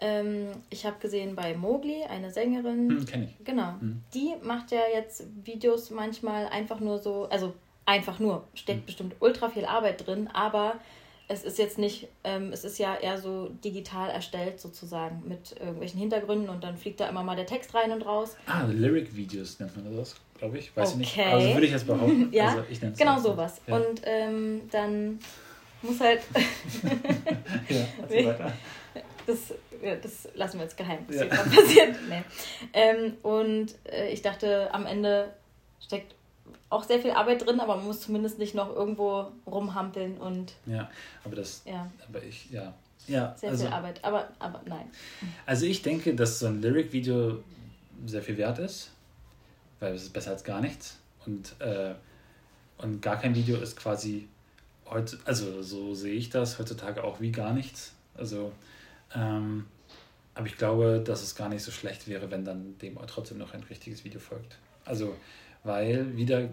Speaker 2: Ähm, ich habe gesehen bei Mowgli, eine Sängerin.
Speaker 1: Hm, Kenne ich.
Speaker 2: Genau. Hm. Die macht ja jetzt Videos manchmal einfach nur so, also einfach nur, steckt hm. bestimmt ultra viel Arbeit drin, aber es ist jetzt nicht, ähm, es ist ja eher so digital erstellt sozusagen mit irgendwelchen Hintergründen und dann fliegt da immer mal der Text rein und raus.
Speaker 1: Ah, Lyric-Videos nennt man das, glaube ich. Weiß okay. ich nicht. Also würde ich jetzt behaupten.
Speaker 2: ja,
Speaker 1: also ich
Speaker 2: genau so. sowas. Ja. Und ähm, dann muss halt... ja, weiter. Das, ja, das lassen wir jetzt geheim, was ja. hier passiert. Nee. Ähm, und äh, ich dachte, am Ende steckt auch sehr viel Arbeit drin, aber man muss zumindest nicht noch irgendwo rumhampeln und.
Speaker 1: Ja, aber das. Ja. Aber ich, ja.
Speaker 2: Ja, sehr also, viel Arbeit, aber, aber nein.
Speaker 1: Also ich denke, dass so ein Lyric-Video sehr viel wert ist, weil es ist besser als gar nichts. Und, äh, und gar kein Video ist quasi heute, also so sehe ich das heutzutage auch wie gar nichts. Also, ähm, aber ich glaube, dass es gar nicht so schlecht wäre, wenn dann dem trotzdem noch ein richtiges Video folgt. Also weil wieder,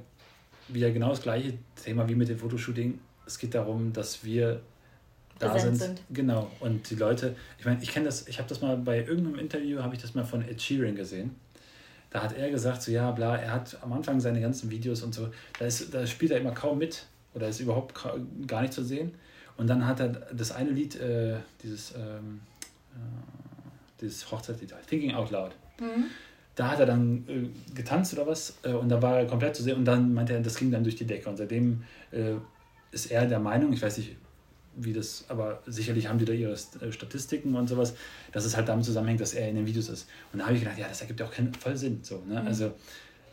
Speaker 1: wieder genau das gleiche Thema wie mit dem Fotoshooting. Es geht darum, dass wir da sind. sind. Genau. Und die Leute, ich meine, ich kenne das, ich habe das mal bei irgendeinem Interview, habe ich das mal von Ed Sheeran gesehen. Da hat er gesagt, so ja, bla, er hat am Anfang seine ganzen Videos und so, da, ist, da spielt er immer kaum mit oder ist überhaupt gar nicht zu sehen. Und dann hat er das eine Lied, äh, dieses, ähm, äh, dieses Hochzeitslied, Thinking Out Loud. Mhm da hat er dann äh, getanzt oder was äh, und da war er komplett zu sehen und dann meinte er, das ging dann durch die Decke und seitdem äh, ist er der Meinung, ich weiß nicht, wie das, aber sicherlich haben die da ihre äh, Statistiken und sowas, dass es halt damit zusammenhängt, dass er in den Videos ist. Und da habe ich gedacht, ja, das ergibt ja auch keinen voll Sinn. So, ne? Mhm. Also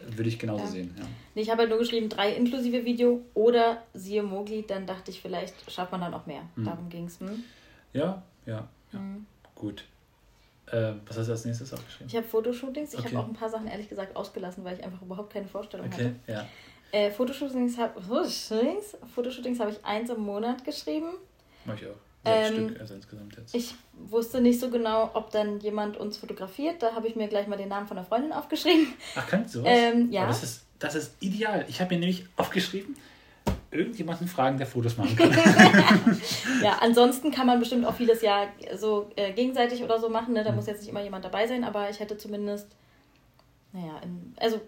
Speaker 1: würde ich genauso ja. sehen. Ja.
Speaker 2: Ich habe halt nur geschrieben, drei inklusive Video oder siehe Mogli, dann dachte ich, vielleicht schafft man dann auch mehr. Mhm. Darum ging es. Hm?
Speaker 1: Ja, ja, ja. Mhm. Gut. Äh, was hast du als nächstes aufgeschrieben?
Speaker 2: Ich habe Fotoshootings. Ich
Speaker 1: Okay.
Speaker 2: habe auch ein paar Sachen ehrlich gesagt ausgelassen, weil ich einfach überhaupt keine Vorstellung
Speaker 1: Okay,
Speaker 2: hatte.
Speaker 1: ja.
Speaker 2: Äh, Fotoshootings habe Fotoshootings, Fotoshootings habe ich eins im Monat geschrieben.
Speaker 1: Mach ich auch.
Speaker 2: Ähm,
Speaker 1: Stück, also insgesamt jetzt.
Speaker 2: Ich wusste nicht so genau, ob dann jemand uns fotografiert. Da habe ich mir gleich mal den Namen von der Freundin aufgeschrieben.
Speaker 1: Ach, kannst du sowas?
Speaker 2: Ähm, ja.
Speaker 1: Aber das ist, das ist ideal. Ich habe mir nämlich aufgeschrieben, irgendjemanden fragen, der Fotos machen kann.
Speaker 2: Ja, ansonsten kann man bestimmt auch vieles ja so äh, gegenseitig oder so machen. Ne?
Speaker 1: Mhm.
Speaker 2: Da muss jetzt nicht immer jemand dabei sein, aber ich hätte zumindest, naja, in, also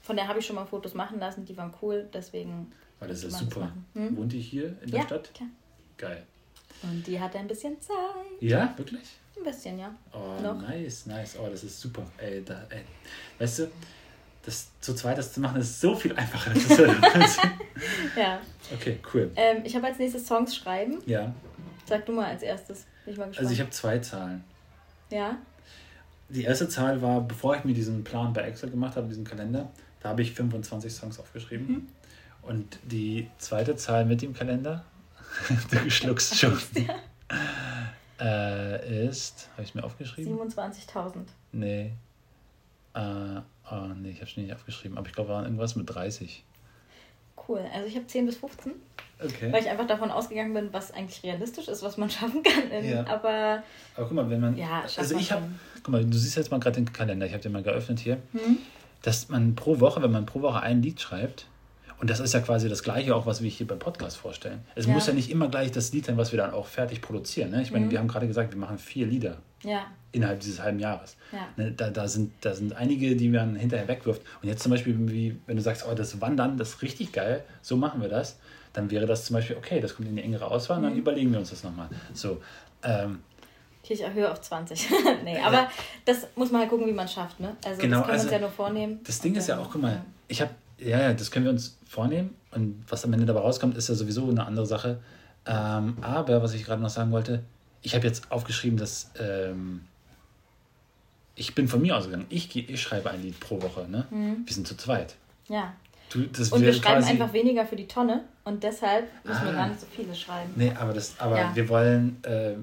Speaker 2: von der habe ich schon mal Fotos machen lassen, die waren cool, deswegen.
Speaker 1: Weil das ist super.
Speaker 2: Hm?
Speaker 1: Wohnt die hier in der
Speaker 2: Ja,
Speaker 1: Stadt?
Speaker 2: klar.
Speaker 1: Geil.
Speaker 2: Und die hatte ein bisschen Zeit.
Speaker 1: Ja, wirklich?
Speaker 2: Ein bisschen, ja.
Speaker 1: Oh,
Speaker 2: Noch.
Speaker 1: nice, nice. Oh, das ist super. Ey, da, ey. Weißt du, das zu zweit das zu machen, ist so viel einfacher.
Speaker 2: Ja.
Speaker 1: okay, cool.
Speaker 2: Ähm, ich habe als nächstes Songs schreiben.
Speaker 1: Ja,
Speaker 2: Sag du mal als erstes. Bin ich mal gespannt.
Speaker 1: also ich habe zwei Zahlen.
Speaker 2: ja.
Speaker 1: Die erste Zahl war, bevor ich mir diesen Plan bei Excel gemacht habe, diesen Kalender, da habe ich 25 Songs aufgeschrieben.
Speaker 2: Mhm.
Speaker 1: Und die zweite Zahl mit dem Kalender, du schluckst schon, äh, ist, habe ich mir aufgeschrieben?
Speaker 2: 27.000.
Speaker 1: Nee. Äh, oh, nee, ich habe es nicht aufgeschrieben, aber ich glaube, war irgendwas mit 30.
Speaker 2: Cool. Also ich habe 10 bis 15,
Speaker 1: Okay.
Speaker 2: weil ich einfach davon ausgegangen bin, was eigentlich realistisch ist, was man schaffen kann. In,
Speaker 1: Ja.
Speaker 2: Aber
Speaker 1: Aber guck mal, wenn man.
Speaker 2: Ja,
Speaker 1: also ich habe. Guck mal, du siehst jetzt mal gerade den Kalender, ich habe den mal geöffnet hier.
Speaker 2: Hm?
Speaker 1: Dass man pro Woche, wenn man pro Woche ein Lied schreibt, und das ist ja quasi das Gleiche auch, was wir hier beim Podcast vorstellen. Es
Speaker 2: Ja.
Speaker 1: muss ja nicht immer gleich das Lied sein, was wir dann auch fertig produzieren. Ne? Ich meine,
Speaker 2: Mhm.
Speaker 1: wir haben gerade gesagt, wir machen vier Lieder
Speaker 2: ja,
Speaker 1: innerhalb dieses halben Jahres.
Speaker 2: ja.
Speaker 1: Ne, da, da, sind, da sind einige, die man hinterher wegwirft. Und jetzt zum Beispiel, wie, wenn du sagst, oh, das Wandern, das ist richtig geil, so machen wir das, dann wäre das zum Beispiel, okay, das kommt in die engere Auswahl und dann
Speaker 2: Mhm.
Speaker 1: überlegen wir uns das nochmal. So, ähm,
Speaker 2: ich erhöhe auf 20. nee, aber das muss man halt gucken, wie man es schafft. Ne? Also
Speaker 1: Genau,
Speaker 2: das können wir
Speaker 1: also
Speaker 2: uns ja nur vornehmen.
Speaker 1: das Ding ist ja auch, guck mal, ich habe, ja, ja, das können wir uns vornehmen und was am Ende dabei rauskommt, ist ja sowieso eine andere Sache. Ähm, aber was ich gerade noch sagen wollte, ich habe jetzt aufgeschrieben, dass ähm, ich bin von mir ausgegangen. Ich, ich schreibe ein Lied pro Woche. Ne? Wir sind zu zweit.
Speaker 2: Ja.
Speaker 1: Du, das
Speaker 2: Mhm. Und wir schreiben einfach weniger für die Tonne und deshalb müssen wir
Speaker 1: Ah.
Speaker 2: gar nicht so viele schreiben.
Speaker 1: Nee, aber, das, aber
Speaker 2: Ja.
Speaker 1: wir wollen äh,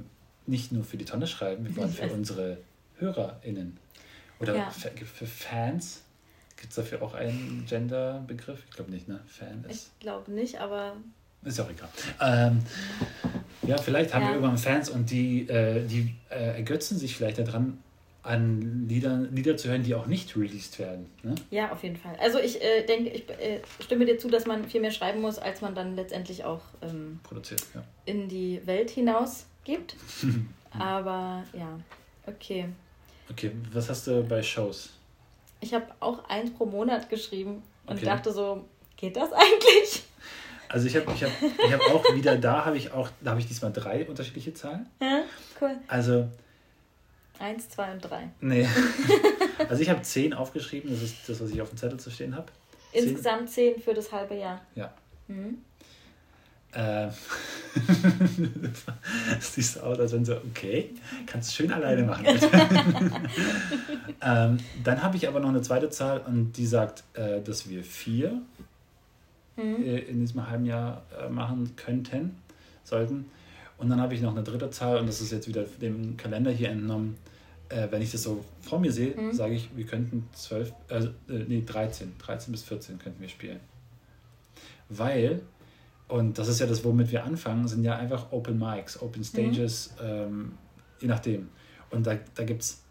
Speaker 1: nicht nur für die Tonne schreiben, wir wollen für unsere HörerInnen. Oder
Speaker 2: Ja.
Speaker 1: für, für Fans. Gibt es dafür auch einen Gender-Begriff? Ich glaube nicht, ne? Fan ist.
Speaker 2: Ich glaube nicht, aber
Speaker 1: Ist ja auch egal. Ähm, ja, vielleicht haben
Speaker 2: Ja.
Speaker 1: wir irgendwann Fans und die, äh, die äh, ergötzen sich vielleicht daran, an Lieder, Lieder zu hören, die auch nicht released werden. Ne?
Speaker 2: ja, auf jeden Fall. Also ich äh, denke, ich äh, stimme dir zu, dass man viel mehr schreiben muss, als man dann letztendlich auch ähm,
Speaker 1: Produziert, ja.
Speaker 2: in die Welt hinaus gibt. aber ja, okay.
Speaker 1: Okay, was hast du bei Shows?
Speaker 2: Ich habe auch eins pro Monat geschrieben und
Speaker 1: Okay.
Speaker 2: dachte so, geht das eigentlich?
Speaker 1: Also ich habe ich hab, ich hab auch wieder da, habe ich auch, da habe ich diesmal drei unterschiedliche Zahlen.
Speaker 2: Ja, cool.
Speaker 1: Also
Speaker 2: Eins, zwei und drei.
Speaker 1: Nee. Also ich habe zehn aufgeschrieben, das ist das, was ich auf dem Zettel zu stehen habe.
Speaker 2: Insgesamt zehn für das halbe Jahr.
Speaker 1: Ja.
Speaker 2: Mhm.
Speaker 1: Äh, das siehst du aus, als wenn so, okay, kannst du schön alleine machen. ähm, dann habe ich aber noch eine zweite Zahl und die sagt, äh, dass wir vier
Speaker 2: Mhm.
Speaker 1: äh, in diesem halben Jahr äh, machen könnten, sollten. Und dann habe ich noch eine dritte Zahl und das ist jetzt wieder dem Kalender hier entnommen. Äh, wenn ich das so vor mir sehe,
Speaker 2: Mhm.
Speaker 1: sage ich, wir könnten zwölf, äh, äh, nee, 13, 13 bis 14 könnten wir spielen. Weil, und das ist ja das, womit wir anfangen, sind ja einfach Open Mics, Open Stages, ähm, je nachdem. Und da, da gibt es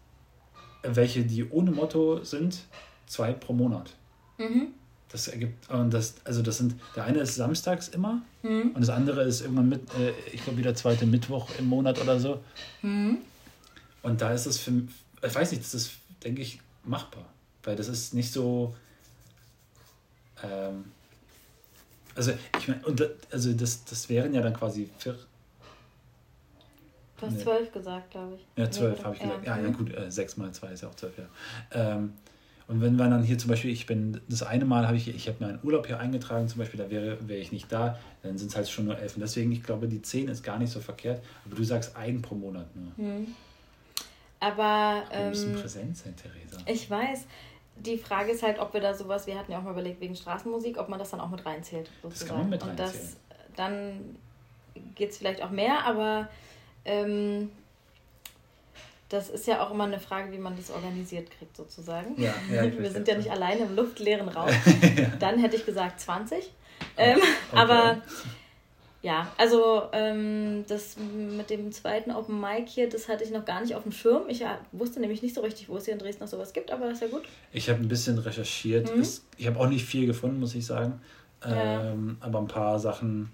Speaker 1: welche, die ohne Motto sind, zwei pro Monat.
Speaker 2: Mhm.
Speaker 1: Das ergibt, und das, also das sind, der eine ist samstags immer
Speaker 2: Mhm.
Speaker 1: und das andere ist irgendwann mit, äh, ich glaube wieder zweite Mittwoch im Monat oder so.
Speaker 2: Mhm.
Speaker 1: Und da ist es für, ich weiß nicht, das ist, denke ich, machbar. Weil das ist nicht so, ähm, also ich meine, und also das, das wären ja dann quasi vier,
Speaker 2: Du hast
Speaker 1: Nee.
Speaker 2: zwölf gesagt, glaube ich.
Speaker 1: Ja, zwölf habe ich gesagt. Ja, ja gut, äh, sechs mal zwei ist ja auch zwölf, ja. Ähm, und wenn wir dann hier zum Beispiel, ich bin, das eine Mal habe ich, ich habe mir einen Urlaub hier eingetragen, zum Beispiel, da wäre, wäre ich nicht da, dann sind es halt schon nur elf. Und deswegen, ich glaube, die zehn ist gar nicht so verkehrt. Aber du sagst einen pro Monat nur.
Speaker 2: Mhm. Aber
Speaker 1: Wir müssen
Speaker 2: ähm,
Speaker 1: präsent sein, Theresa.
Speaker 2: ich weiß, die Frage ist halt, ob wir da sowas, wir hatten ja auch mal überlegt wegen Straßenmusik, ob man das dann auch mit reinzählt. Sozusagen.
Speaker 1: kann man mit
Speaker 2: Und das,
Speaker 1: reinzählen.
Speaker 2: dann geht es vielleicht auch mehr, aber ähm, das ist ja auch immer eine Frage, wie man das organisiert kriegt, sozusagen.
Speaker 1: Ja, ja,
Speaker 2: Wir sind ja nicht alleine im luftleeren Raum. Dann hätte ich gesagt 20. Ähm,
Speaker 1: Okay.
Speaker 2: Aber ja, also ähm, das mit dem zweiten Open Mic hier, das hatte ich noch gar nicht auf dem Schirm. Ich ja, wusste nämlich nicht so richtig, wo es hier in Dresden noch sowas gibt, aber ist ja gut.
Speaker 1: Ich habe ein bisschen recherchiert.
Speaker 2: Mhm.
Speaker 1: Es, ich habe auch nicht viel gefunden, muss ich sagen.
Speaker 2: Ja.
Speaker 1: Ähm, aber ein paar Sachen.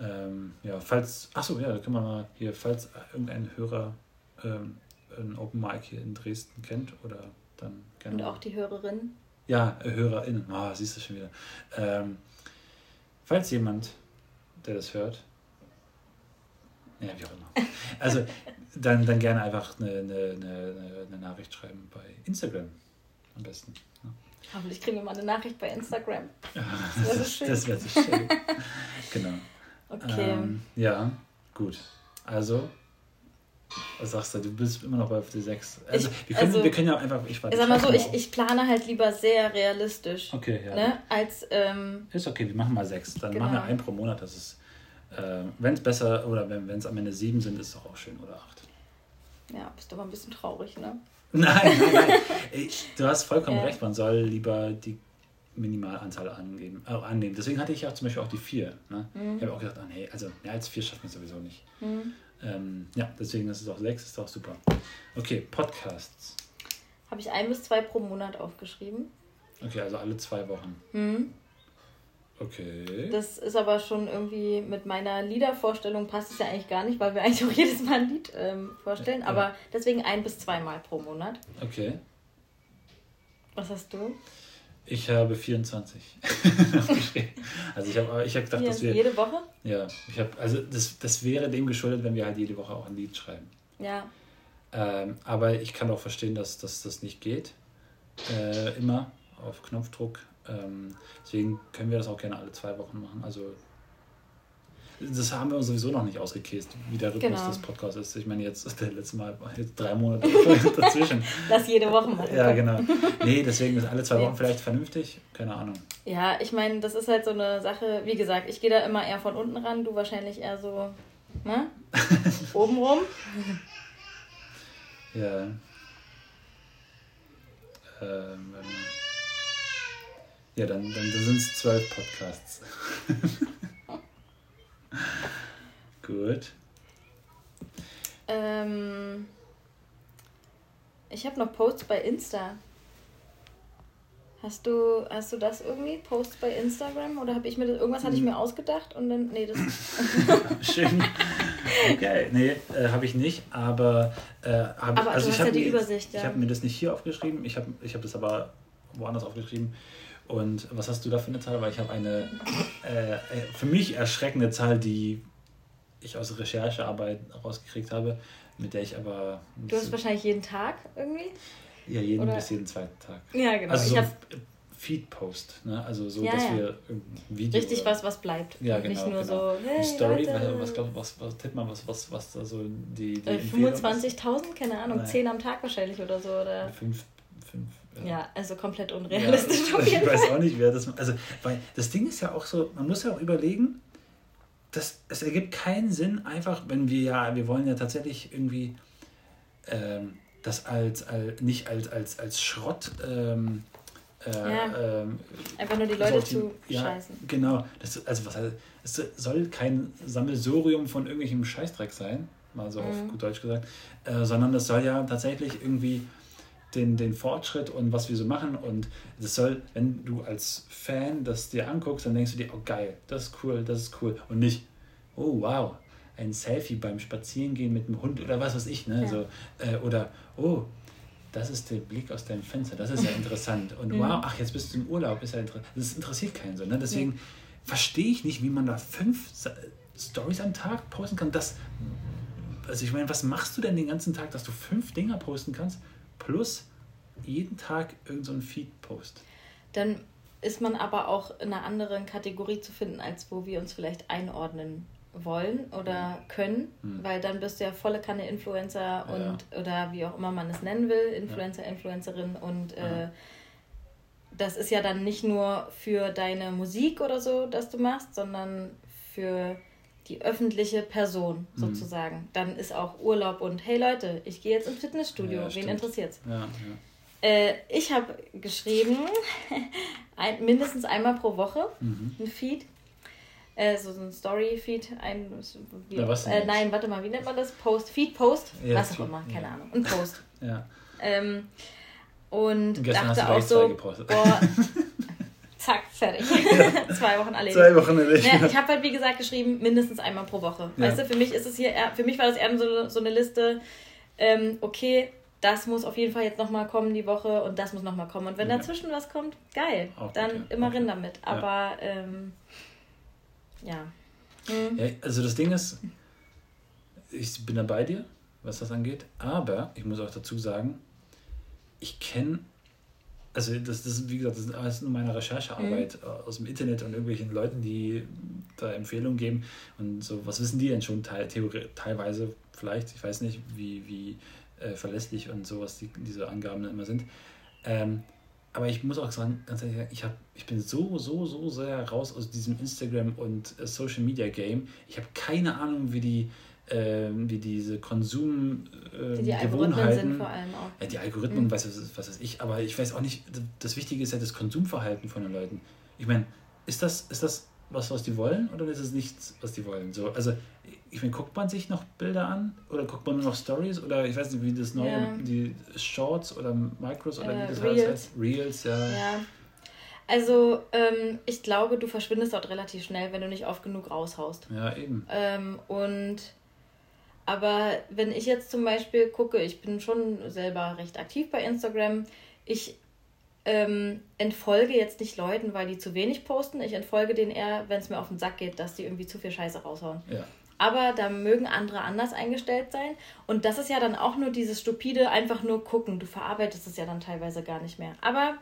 Speaker 1: Ähm, ja, falls. Achso, ja, da können wir mal hier, falls irgendein Hörer ähm, ein Open Mic hier in Dresden kennt oder dann gerne.
Speaker 2: Und auch die Hörerin.
Speaker 1: Ja, äh, HörerInnen. Ah, siehst du schon wieder. Ähm, falls jemand, der das hört, ja, wie auch immer. Also, dann, dann gerne einfach eine, eine, eine, eine Nachricht schreiben bei Instagram am besten. ne?
Speaker 2: Hoffentlich kriegen wir mal eine Nachricht bei Instagram.
Speaker 1: Ja,
Speaker 2: wär so
Speaker 1: das,
Speaker 2: schön.
Speaker 1: das wäre so schön. genau.
Speaker 2: Okay.
Speaker 1: Ähm, ja, gut. Also, was sagst du? Du bist immer noch bei FD6. Also,
Speaker 2: Ich-
Speaker 1: wir, können,
Speaker 2: also-
Speaker 1: wir können ja einfach. Ich, warte,
Speaker 2: sag mal so, ich, ich plane halt lieber sehr realistisch.
Speaker 1: Okay, ja.
Speaker 2: Ne? Als, ähm,
Speaker 1: Ist okay, wir machen mal sechs. Dann
Speaker 2: Genau.
Speaker 1: machen wir einen pro Monat. Das ist, äh, wenn es besser oder wenn es am Ende sieben sind, ist es doch auch schön oder acht.
Speaker 2: ja, bist aber ein bisschen traurig, ne?
Speaker 1: Nein, nein, nein. Ich, du hast vollkommen
Speaker 2: Ja.
Speaker 1: recht. Man soll lieber die Minimalanzahl angeben, äh, annehmen. Deswegen hatte ich auch zum Beispiel auch die vier. Ne?
Speaker 2: Mhm.
Speaker 1: Ich habe auch gedacht, ah, nee, also mehr als vier schafft man sowieso nicht.
Speaker 2: Hm.
Speaker 1: Ähm, ja, deswegen ist es auch sechs, ist auch super. Okay, Podcasts.
Speaker 2: Habe ich ein bis zwei pro Monat aufgeschrieben.
Speaker 1: Okay, also alle zwei Wochen.
Speaker 2: Hm.
Speaker 1: Okay.
Speaker 2: Das ist aber schon irgendwie mit meiner Liedervorstellung passt es ja eigentlich gar nicht, weil wir eigentlich auch jedes Mal ein Lied ähm, vorstellen.
Speaker 1: Ja.
Speaker 2: Aber deswegen ein bis zweimal pro Monat.
Speaker 1: Okay.
Speaker 2: Was hast du?
Speaker 1: Ich habe 24 aufgeschrieben. Also ich habe ich hab gedacht, dass wir.
Speaker 2: jede Woche?
Speaker 1: Ja, ich habe, also das, das wäre dem geschuldet, wenn wir halt jede Woche auch ein Lied schreiben.
Speaker 2: Ja.
Speaker 1: Ähm, aber ich kann auch verstehen, dass, dass das nicht geht. Äh, immer auf Knopfdruck. Ähm, deswegen können wir das auch gerne alle zwei Wochen machen. Also das haben wir uns sowieso noch nicht ausgekäst, wie der Rhythmus
Speaker 2: Genau.
Speaker 1: des Podcasts ist. Ich meine, jetzt ist der letzte Mal jetzt drei Monate dazwischen.
Speaker 2: Lass jede Woche machen.
Speaker 1: Ja, genau. Nee, deswegen ist alle zwei. Wochen vielleicht vernünftig. Keine Ahnung.
Speaker 2: Ja, ich meine, das ist halt so eine Sache, wie gesagt, ich gehe da immer eher von unten ran, du wahrscheinlich eher so, ne? Oben rum.
Speaker 1: Ja. Ähm, mal. ja, dann, dann, dann sind es zwölf Podcasts. Gut.
Speaker 2: Ähm, ich habe noch Posts bei Insta. Hast du, hast du das irgendwie? Posts bei Instagram? Oder habe ich mir das, irgendwas hatte ich
Speaker 1: Hm.
Speaker 2: mir ausgedacht und dann, nee, das,
Speaker 1: Schön. Okay, nee, äh, habe ich nicht, aber äh, hab,
Speaker 2: Aber
Speaker 1: also
Speaker 2: du
Speaker 1: ich
Speaker 2: hast ja
Speaker 1: habe
Speaker 2: die
Speaker 1: mir,
Speaker 2: Übersicht,
Speaker 1: ich
Speaker 2: ja.
Speaker 1: habe mir das nicht hier aufgeschrieben, ich habe ich hab das aber woanders aufgeschrieben. Und was hast du da für eine Zahl? Weil ich habe eine äh, äh, für mich erschreckende Zahl, die ich aus Recherchearbeit rausgekriegt habe, mit der ich aber
Speaker 2: du hast wahrscheinlich jeden Tag irgendwie?
Speaker 1: ja jeden
Speaker 2: oder-
Speaker 1: bis jeden zweiten Tag.
Speaker 2: Ja, genau.
Speaker 1: Also so Feed-Post, ne? Also so,
Speaker 2: Ja,
Speaker 1: dass
Speaker 2: ja.
Speaker 1: wir Video
Speaker 2: richtig was, was bleibt.
Speaker 1: Ja, genau.
Speaker 2: Nicht nur
Speaker 1: genau.
Speaker 2: so, hey,
Speaker 1: Story,
Speaker 2: Leute,
Speaker 1: was, was, was, was tipp mal, was, was, was da so die, die
Speaker 2: äh,
Speaker 1: Empfehlung ist?
Speaker 2: 25.000, keine Ahnung,
Speaker 1: Nein.
Speaker 2: 10 am Tag wahrscheinlich oder so. Oder?
Speaker 1: Fünf, fünf.
Speaker 2: Ja, also komplett
Speaker 1: Ja,
Speaker 2: unrealistisch auf
Speaker 1: ich weiß auch nicht, wer das. Also, weil das Ding ist ja auch so, man muss ja auch überlegen, dass es ergibt keinen Sinn, einfach, wenn wir ja, wir wollen ja tatsächlich irgendwie ähm, das als, als nicht als, als, als Schrott ähm, äh,
Speaker 2: Ja.
Speaker 1: ähm,
Speaker 2: Einfach nur die Leute
Speaker 1: die-
Speaker 2: zu
Speaker 1: ja,
Speaker 2: scheißen.
Speaker 1: Genau. Das, also was heißt, es soll kein Sammelsurium von irgendwelchem Scheißdreck sein, mal so
Speaker 2: Mhm.
Speaker 1: auf gut Deutsch gesagt, äh, sondern das soll ja tatsächlich irgendwie den, den Fortschritt und was wir so machen und das soll, wenn du als Fan das dir anguckst, dann denkst du dir, oh geil, das ist cool, das ist cool und nicht, oh wow, ein Selfie beim Spazierengehen mit dem Hund oder was weiß ich, ne?
Speaker 2: Ja.
Speaker 1: So, äh, oder oh, das ist der Blick aus deinem Fenster, das ist ja interessant. Und
Speaker 2: Mhm.
Speaker 1: wow, ach, jetzt bist du im Urlaub, ist ja interessant. Das interessiert keinen so. Ne? Deswegen verstehe ich nicht, wie man da fünf Stories am Tag posten kann. Das, also ich meine, was machst du denn den ganzen Tag, dass du fünf Dinger posten kannst, plus jeden Tag irgendein so Feed-Post?
Speaker 2: Dann ist man aber auch in einer anderen Kategorie zu finden, als wo wir uns vielleicht einordnen wollen oder können,
Speaker 1: Mhm.
Speaker 2: weil dann bist du ja volle Kanne Influencer
Speaker 1: Ja.
Speaker 2: und oder wie auch immer man es nennen will, Influencer, Influencerin und äh,
Speaker 1: Ja.
Speaker 2: das ist ja dann nicht nur für deine Musik oder so, dass du machst, sondern für die öffentliche Person
Speaker 1: Mhm.
Speaker 2: sozusagen. Dann ist auch Urlaub und hey Leute, ich gehe jetzt ins Fitnessstudio.
Speaker 1: Ja,
Speaker 2: Wen interessiert's?
Speaker 1: Ja, ja.
Speaker 2: Äh, ich habe geschrieben, ein, mindestens einmal pro Woche
Speaker 1: Mhm.
Speaker 2: ein Feed. Äh, so, so ein Story-Feed. Ein, wie,
Speaker 1: was denn
Speaker 2: äh, nein, warte mal, wie nennt man das? Post, Feed-Post?
Speaker 1: Ja,
Speaker 2: was auch
Speaker 1: Feed,
Speaker 2: immer, keine
Speaker 1: ja.
Speaker 2: Ahnung. Ein Post.
Speaker 1: ja.
Speaker 2: Ähm, und
Speaker 1: Und gestern hast
Speaker 2: dachte
Speaker 1: du
Speaker 2: auch so,
Speaker 1: gepostet.
Speaker 2: boah, zack, fertig. Zwei Wochen erledigt.
Speaker 1: Zwei Wochen erledigt.
Speaker 2: Ja, ich habe halt, wie gesagt, geschrieben, mindestens einmal pro Woche.
Speaker 1: Ja.
Speaker 2: Weißt du, für mich ist es hier, eher, für mich war das eher so, so eine Liste, ähm, okay, das muss auf jeden Fall jetzt nochmal kommen die Woche und das muss nochmal kommen. Und wenn
Speaker 1: Ja.
Speaker 2: dazwischen was kommt, geil.
Speaker 1: Auch
Speaker 2: dann
Speaker 1: ja.
Speaker 2: immer
Speaker 1: gut.
Speaker 2: damit. Aber, ähm, ja. Hm.
Speaker 1: Ja, also das Ding ist, ich bin da bei dir, was das angeht, aber ich muss auch dazu sagen, ich kenne, also das, das ist, wie gesagt, das ist alles nur meine Recherchearbeit
Speaker 2: Mhm.
Speaker 1: äh, aus dem Internet und irgendwelchen Leuten, die da Empfehlungen geben und so, was wissen die denn schon teil, teilweise vielleicht, ich weiß nicht, wie, wie äh, verlässlich und sowas die, diese Angaben dann immer sind. Ähm, aber ich muss auch sagen, ganz ehrlich, ich, hab, ich bin so, so, so sehr raus aus diesem Instagram und äh, Social Media Game. Ich habe keine Ahnung, wie die, ähm, wie diese Konsum äh,
Speaker 2: Die, die Algorithmen
Speaker 1: Gewohnheiten,
Speaker 2: sind vor allem auch.
Speaker 1: ja, die Algorithmen,
Speaker 2: Mhm.
Speaker 1: was, weiß- was weiß ich, aber ich weiß auch nicht, das Wichtige ist ja das Konsumverhalten von den Leuten. Ich meine, ist das, ist das was, was die wollen oder ist es nichts, was die wollen? So, also, ich meine, guckt man sich noch Bilder an oder guckt man nur noch Stories oder ich weiß nicht, wie das neue,
Speaker 2: Ja.
Speaker 1: die Shorts oder Micros oder
Speaker 2: Äh,
Speaker 1: wie das
Speaker 2: Reels.
Speaker 1: heißt? Reels, ja.
Speaker 2: Ja. Also, ähm, ich glaube, du verschwindest dort relativ schnell, wenn du nicht oft genug raushaust.
Speaker 1: Ja, eben.
Speaker 2: Ähm, und aber wenn ich jetzt zum Beispiel gucke, ich bin schon selber recht aktiv bei Instagram, ich ähm, entfolge jetzt nicht Leuten, weil die zu wenig posten. Ich entfolge denen eher, wenn es mir auf den Sack geht, dass die irgendwie zu viel Scheiße raushauen.
Speaker 1: Ja.
Speaker 2: Aber da mögen andere anders eingestellt sein. Und das ist ja dann auch nur dieses stupide, einfach nur gucken. Du verarbeitest es ja dann teilweise gar nicht mehr. Aber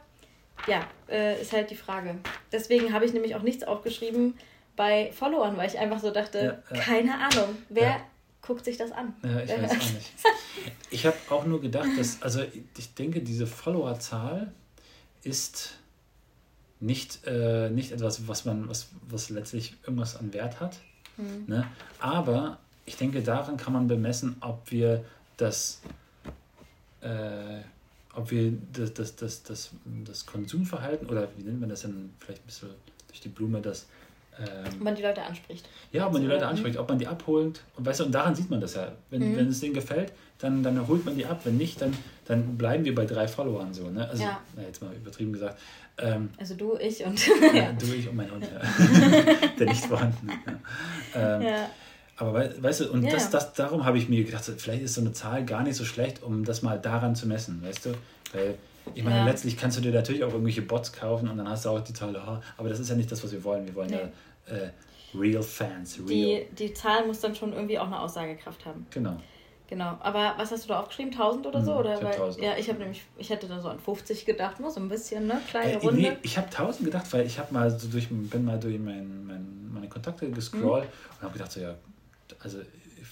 Speaker 2: ja, äh, ist halt die Frage. Deswegen habe ich nämlich auch nichts aufgeschrieben bei Followern, weil ich einfach so dachte,
Speaker 1: Ja, ja.
Speaker 2: keine Ahnung, wer. Guckt sich das an?
Speaker 1: Ja, ich weiß auch nicht. Ich habe auch nur gedacht, dass, also ich denke, diese Followerzahl ist nicht, äh, nicht etwas, was man, was, was letztlich irgendwas an Wert hat.
Speaker 2: Hm.
Speaker 1: Ne? Aber ich denke, daran kann man bemessen, ob wir das, äh, ob wir das, das, das, das, das Konsumverhalten oder wie nennt man das denn vielleicht ein bisschen durch die Blume, das ähm,
Speaker 2: Ob man die Leute anspricht.
Speaker 1: ja, ob man die Leute
Speaker 2: Mhm.
Speaker 1: anspricht, ob man die abholt. Und weißt du, und daran sieht man das ja. Wenn,
Speaker 2: Mhm.
Speaker 1: wenn es denen gefällt, dann, dann holt man die ab. Wenn nicht, dann, dann bleiben wir bei drei Followern so. Ne? Also,
Speaker 2: Ja.
Speaker 1: na, jetzt mal übertrieben gesagt. Ähm,
Speaker 2: Also du, ich und
Speaker 1: ja. Du, ich und mein Hund. Ja. Der nicht vorhanden. Ja. Ähm,
Speaker 2: ja.
Speaker 1: Aber wei- weißt du, und
Speaker 2: Ja.
Speaker 1: das, das, darum habe ich mir gedacht, vielleicht ist so eine Zahl gar nicht so schlecht, um das mal daran zu messen, weißt du? Weil ich meine,
Speaker 2: Ja.
Speaker 1: letztlich kannst du dir natürlich auch irgendwelche Bots kaufen und dann hast du auch die Zahl, ah, aber das ist ja nicht das, was wir wollen. Wir wollen
Speaker 2: Nee.
Speaker 1: ja äh, Real Fans, Real.
Speaker 2: Die, die Zahl muss dann schon irgendwie auch eine Aussagekraft haben.
Speaker 1: Genau.
Speaker 2: Genau. Aber was hast du da aufgeschrieben? 1000 oder so?
Speaker 1: Mhm,
Speaker 2: oder?
Speaker 1: ich
Speaker 2: Weil,
Speaker 1: 1000.
Speaker 2: ja, ich habe nämlich, ich hätte da so an 50 gedacht, nur so ein bisschen, ne? Kleine
Speaker 1: Äh,
Speaker 2: Runde.
Speaker 1: nee, ich habe 1000 gedacht, weil ich habe mal so durch, bin mal durch mein, mein, meine Kontakte gescrollt und habe gedacht, so ja, also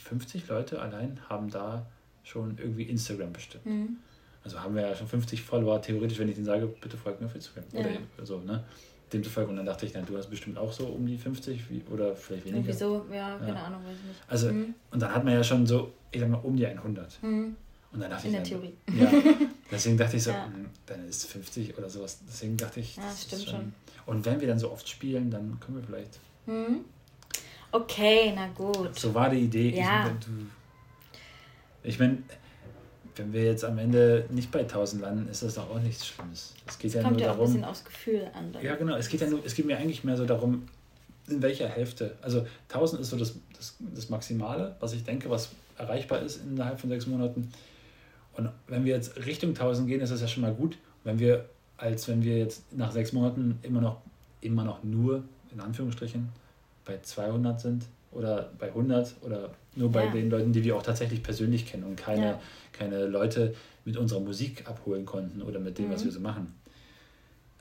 Speaker 1: 50 Leute allein haben da schon irgendwie Instagram bestimmt.
Speaker 2: Mhm.
Speaker 1: Also haben wir ja schon 50 Follower, theoretisch, wenn ich denen sage, bitte folgt mir auf Instagram.
Speaker 2: Ja.
Speaker 1: Oder so, ne? Dem zu folgen. Und dann dachte ich, na, du hast bestimmt auch so um die 50 wie, oder vielleicht weniger.
Speaker 2: Irgendwie so, ja, keine
Speaker 1: Ja.
Speaker 2: Ahnung, weiß ich nicht.
Speaker 1: Also,
Speaker 2: Mhm.
Speaker 1: und dann hat man ja schon so, ich sag mal, um die 100.
Speaker 2: Mhm.
Speaker 1: Und dann dachte
Speaker 2: In
Speaker 1: ich,
Speaker 2: der Theorie.
Speaker 1: Ja, deswegen dachte ich so,
Speaker 2: Ja.
Speaker 1: hm, dann ist 50 oder sowas. Deswegen dachte ich,
Speaker 2: Ja, das stimmt schon.
Speaker 1: Und wenn wir dann so oft spielen, dann können wir vielleicht.
Speaker 2: Mhm. Okay, na gut.
Speaker 1: So war die Idee.
Speaker 2: Ja.
Speaker 1: Ich meine, wenn wir jetzt am Ende nicht bei 1000 landen, ist das doch auch nichts Schlimmes. Es geht ja
Speaker 2: Kommt
Speaker 1: nur
Speaker 2: ja auch ein bisschen
Speaker 1: darum.
Speaker 2: aufs Gefühl an. dann.
Speaker 1: Ja, genau. Es geht ja nur, es geht mir eigentlich mehr so darum, in welcher Hälfte. Also 1000 ist so das, das, das Maximale, was ich denke, was erreichbar ist innerhalb von sechs Monaten. Und wenn wir jetzt Richtung 1000 gehen, ist das ja schon mal gut. Wenn wir, als wenn wir jetzt nach sechs Monaten immer noch, immer noch nur, in Anführungsstrichen, bei 200 sind oder bei 100 oder nur bei
Speaker 2: Ja.
Speaker 1: den Leuten, die wir auch tatsächlich persönlich kennen und keine,
Speaker 2: Ja.
Speaker 1: keine Leute mit unserer Musik abholen konnten oder mit dem, was
Speaker 2: Mhm.
Speaker 1: wir so machen.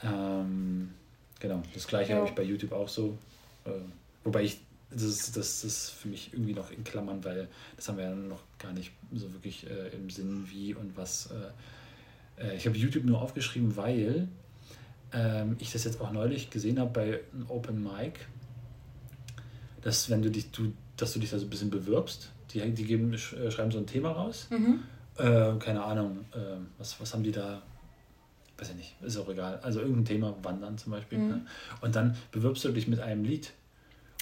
Speaker 1: Ähm, genau, das gleiche
Speaker 2: Ja.
Speaker 1: habe ich bei YouTube auch so. Äh, wobei ich, das ist, das ist für mich irgendwie noch in Klammern, weil das haben wir ja noch gar nicht so wirklich äh, im Sinn, wie und was. Äh, äh, ich habe YouTube nur aufgeschrieben, weil ähm, ich das jetzt auch neulich gesehen habe bei einem Open Mic. Dass wenn du dich, du, dass du dich da so ein bisschen bewirbst. Die, die geben, äh, schreiben so ein Thema raus.
Speaker 2: Mhm.
Speaker 1: Äh, keine Ahnung, äh, was, was haben die da? Weiß ich nicht, ist auch egal. Also irgendein Thema, Wandern zum Beispiel.
Speaker 2: Mhm.
Speaker 1: Ne? Und dann bewirbst du dich mit einem Lied.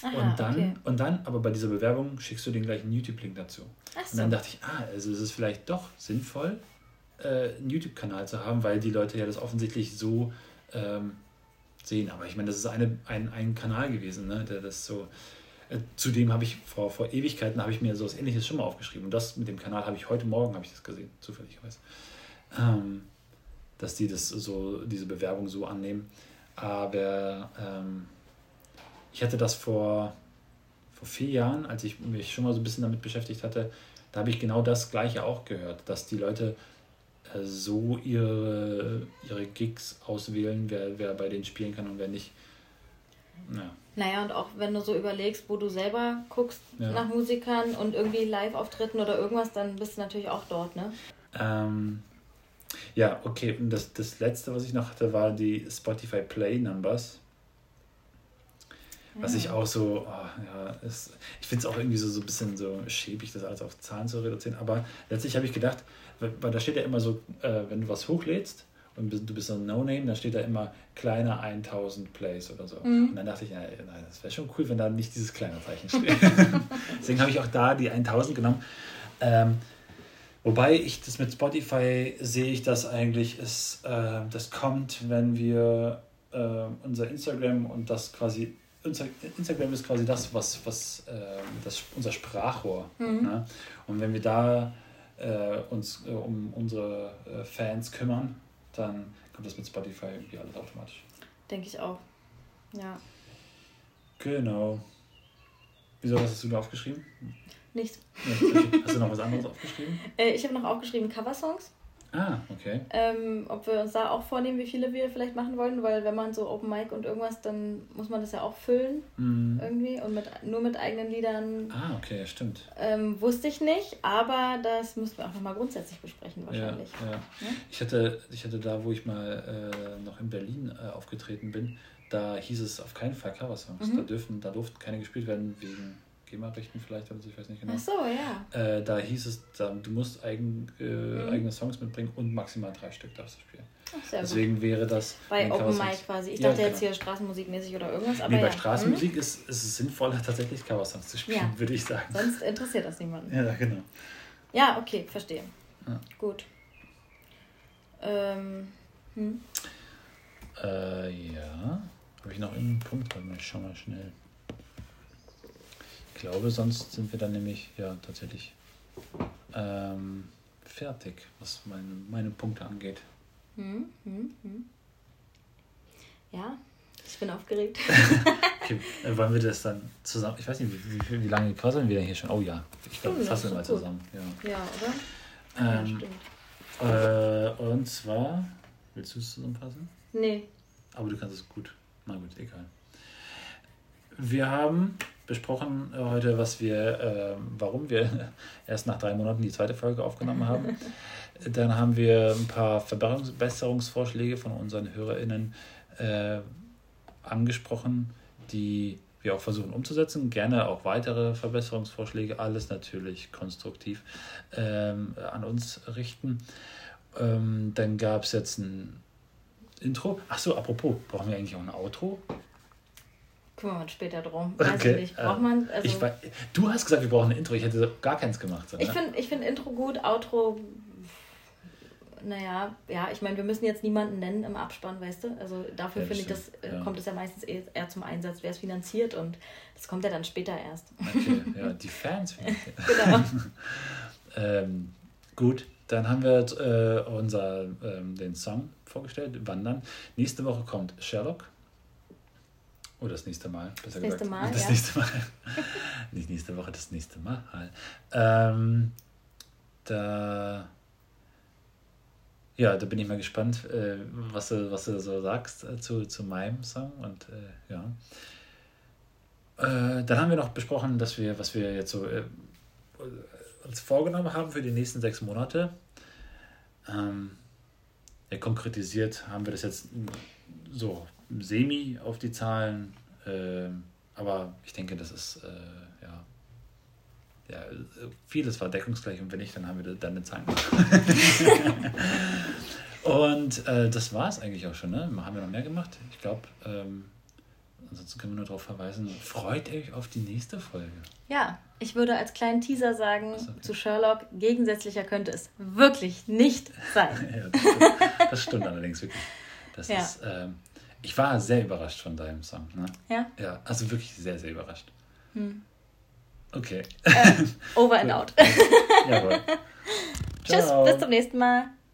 Speaker 2: Aha,
Speaker 1: und dann,
Speaker 2: okay.
Speaker 1: und dann, aber bei dieser Bewerbung schickst du den gleichen YouTube-Link dazu.
Speaker 2: Ach
Speaker 1: Und dann
Speaker 2: so.
Speaker 1: dachte ich, ah, also es ist vielleicht doch sinnvoll, äh, einen YouTube-Kanal zu haben, weil die Leute ja das offensichtlich so ähm, sehen. Aber ich meine, das ist eine, ein, ein Kanal gewesen, ne, der das so. Äh, zudem habe ich vor, vor Ewigkeiten habe ich mir so was ähnliches schon mal aufgeschrieben. Und das mit dem Kanal habe ich heute Morgen habe ich das gesehen, zufälligerweise. Ähm, dass die das so, diese Bewerbung so annehmen. Aber ähm, ich hatte das vor, vor vier Jahren, als ich mich schon mal so ein bisschen damit beschäftigt hatte, da habe ich genau das Gleiche auch gehört, dass die Leute äh, so ihre, ihre Gigs auswählen, wer, wer bei denen spielen kann und wer nicht. Ja.
Speaker 2: Naja, und auch wenn du so überlegst, wo du selber guckst
Speaker 1: Ja.
Speaker 2: nach Musikern und irgendwie Live-Auftritten oder irgendwas, dann bist du natürlich auch dort, ne?
Speaker 1: Ähm, ja, okay. Und das, das letzte, was ich noch hatte, war die Spotify Play Numbers. Was ich auch so, oh, ja, ist, ich finde es auch irgendwie so, so ein bisschen so schäbig, das alles auf Zahlen zu reduzieren. Aber letztlich habe ich gedacht, weil weil da steht ja immer so, äh, wenn du was hochlädst und du bist so ein No-Name, dann steht da immer kleiner 1000 Plays oder so. Und dann dachte ich, nein, das wäre schon cool, wenn da nicht dieses kleine Zeichen steht. Deswegen habe ich auch da die 1000 genommen. Ähm, Wobei ich das mit Spotify sehe ich das eigentlich, ist, äh, das kommt, wenn wir äh, unser Instagram und das quasi, Instagram ist quasi das, was, was äh, das, unser Sprachrohr. Ne? Und wenn wir da äh, uns äh, um unsere äh, Fans kümmern, dann kommt das mit Spotify irgendwie alles automatisch.
Speaker 2: Denke ich auch. Ja.
Speaker 1: Genau. Wieso was hast du da aufgeschrieben?
Speaker 2: Nichts.
Speaker 1: Hast du noch was anderes aufgeschrieben?
Speaker 2: Äh, ich habe noch aufgeschrieben Coversongs.
Speaker 1: Ah, okay.
Speaker 2: Ähm, ob wir uns da auch vornehmen, wie viele wir vielleicht machen wollen, weil wenn man so Open Mic und irgendwas, dann muss man das ja auch füllen
Speaker 1: Mhm.
Speaker 2: irgendwie und mit, nur mit eigenen Liedern
Speaker 1: Ah, okay, stimmt.
Speaker 2: ähm, wusste ich nicht, aber das müssen wir auch nochmal grundsätzlich besprechen wahrscheinlich.
Speaker 1: Ja, ja. Ich, hatte, ich hatte da, wo ich mal äh, noch in Berlin äh, aufgetreten bin, da hieß es auf keinen Fall Coversongs.
Speaker 2: Mhm.
Speaker 1: Da, dürfen, da durften keine gespielt werden wegen GEMA-Rechten vielleicht oder so, ich weiß nicht genau.
Speaker 2: Ach so, ja.
Speaker 1: Äh, da hieß es, da, du musst eigen, äh,
Speaker 2: Mhm.
Speaker 1: eigene Songs mitbringen und maximal drei Stück darfst du spielen.
Speaker 2: Ach, sehr gut.
Speaker 1: Deswegen wäre das
Speaker 2: Bei Open. Mic quasi. Ich
Speaker 1: Ja,
Speaker 2: dachte jetzt
Speaker 1: genau.
Speaker 2: hier straßenmusikmäßig oder irgendwas, aber
Speaker 1: Nee, bei
Speaker 2: ja.
Speaker 1: Straßenmusik ist, ist es sinnvoller, tatsächlich Coversongs zu spielen,
Speaker 2: Ja.
Speaker 1: würde ich sagen.
Speaker 2: Hm? Sonst interessiert das niemanden.
Speaker 1: Ja, genau.
Speaker 2: Ja, okay, verstehe. Gut. Ähm, hm.
Speaker 1: Äh, ja. Habe ich noch irgendeinen Punkt? Warte mal, ich schau mal schnell. Ich glaube, sonst sind wir dann nämlich, ja, tatsächlich ähm, fertig, was meine, meine Punkte angeht.
Speaker 2: Hm, hm, hm. Ja, ich bin aufgeregt.
Speaker 1: Okay, äh, wollen wir das dann zusammen? Ich weiß nicht, wie, wie, wie lange quasseln wir denn hier schon? Oh ja, ich glaube, das fassen wir mal zusammen. Ja.
Speaker 2: ja, oder? ja,
Speaker 1: Ähm,
Speaker 2: stimmt.
Speaker 1: äh, und zwar, willst du es zusammenfassen?
Speaker 2: Nee.
Speaker 1: Aber du kannst es gut. Na gut, egal. Wir haben besprochen äh, heute, was wir, äh, warum wir erst nach drei Monaten die zweite Folge aufgenommen haben. Dann haben wir ein paar Verbesserungsvorschläge von unseren HörerInnen äh, angesprochen, die wir auch versuchen umzusetzen. Gerne auch weitere Verbesserungsvorschläge, alles natürlich konstruktiv ähm, an uns richten. Ähm, dann gab es jetzt ein Intro. Ach so, apropos, brauchen wir eigentlich auch ein Outro?
Speaker 2: Kümmern wir uns später drum. Weiß
Speaker 1: Okay,
Speaker 2: ich nicht. Braucht
Speaker 1: äh,
Speaker 2: man. Also,
Speaker 1: ich, wei- du hast gesagt, wir brauchen ein Intro. Ich hätte gar keins gemacht. So,
Speaker 2: ich finde ich find Intro gut, Outro. Naja, ja, ich meine, wir müssen jetzt niemanden nennen im Abspann, weißt du? Also dafür
Speaker 1: Ja,
Speaker 2: finde ich, das äh,
Speaker 1: ja.
Speaker 2: kommt es ja meistens eh- eher zum Einsatz, wer es finanziert und das kommt ja dann später erst.
Speaker 1: Okay, ja, die Fans.
Speaker 2: genau.
Speaker 1: ähm, gut, dann haben wir äh, unser, ähm, den Song vorgestellt, Wandern. Nächste Woche kommt Sherlock. Oder das nächste Mal, besser
Speaker 2: Das nächste
Speaker 1: gesagt.
Speaker 2: Mal,
Speaker 1: das
Speaker 2: ja.
Speaker 1: nächste Mal. Nicht nächste Woche, das nächste Mal. Ähm, da, ja, da bin ich mal gespannt, äh, was, du, was du so sagst äh, zu, zu meinem Song. Und äh, ja. Äh, dann haben wir noch besprochen, dass wir, was wir jetzt so äh, uns vorgenommen haben für die nächsten sechs Monate. Ähm, ja, konkretisiert haben wir das jetzt so semi auf die Zahlen ähm, aber ich denke, das ist äh, ja. Ja, vieles war deckungsgleich und wenn nicht, dann haben wir dann eine Zahl gemacht. und äh, das war es eigentlich auch schon, ne? Haben wir noch mehr gemacht? Ich glaube, ähm, ansonsten können wir nur darauf verweisen, freut euch auf die nächste Folge.
Speaker 2: Ja, ich würde als kleinen Teaser sagen okay. zu Sherlock, gegensätzlicher könnte es wirklich nicht sein.
Speaker 1: ja, das, stimmt. das, stimmt allerdings wirklich. Das ja. ist, ähm, ich war sehr überrascht von deinem Song. Ne?
Speaker 2: Ja?
Speaker 1: Ja, also wirklich sehr, sehr überrascht.
Speaker 2: Hm.
Speaker 1: Okay.
Speaker 2: Äh, over and out.
Speaker 1: Jawohl.
Speaker 2: Tschüss, bis zum nächsten Mal.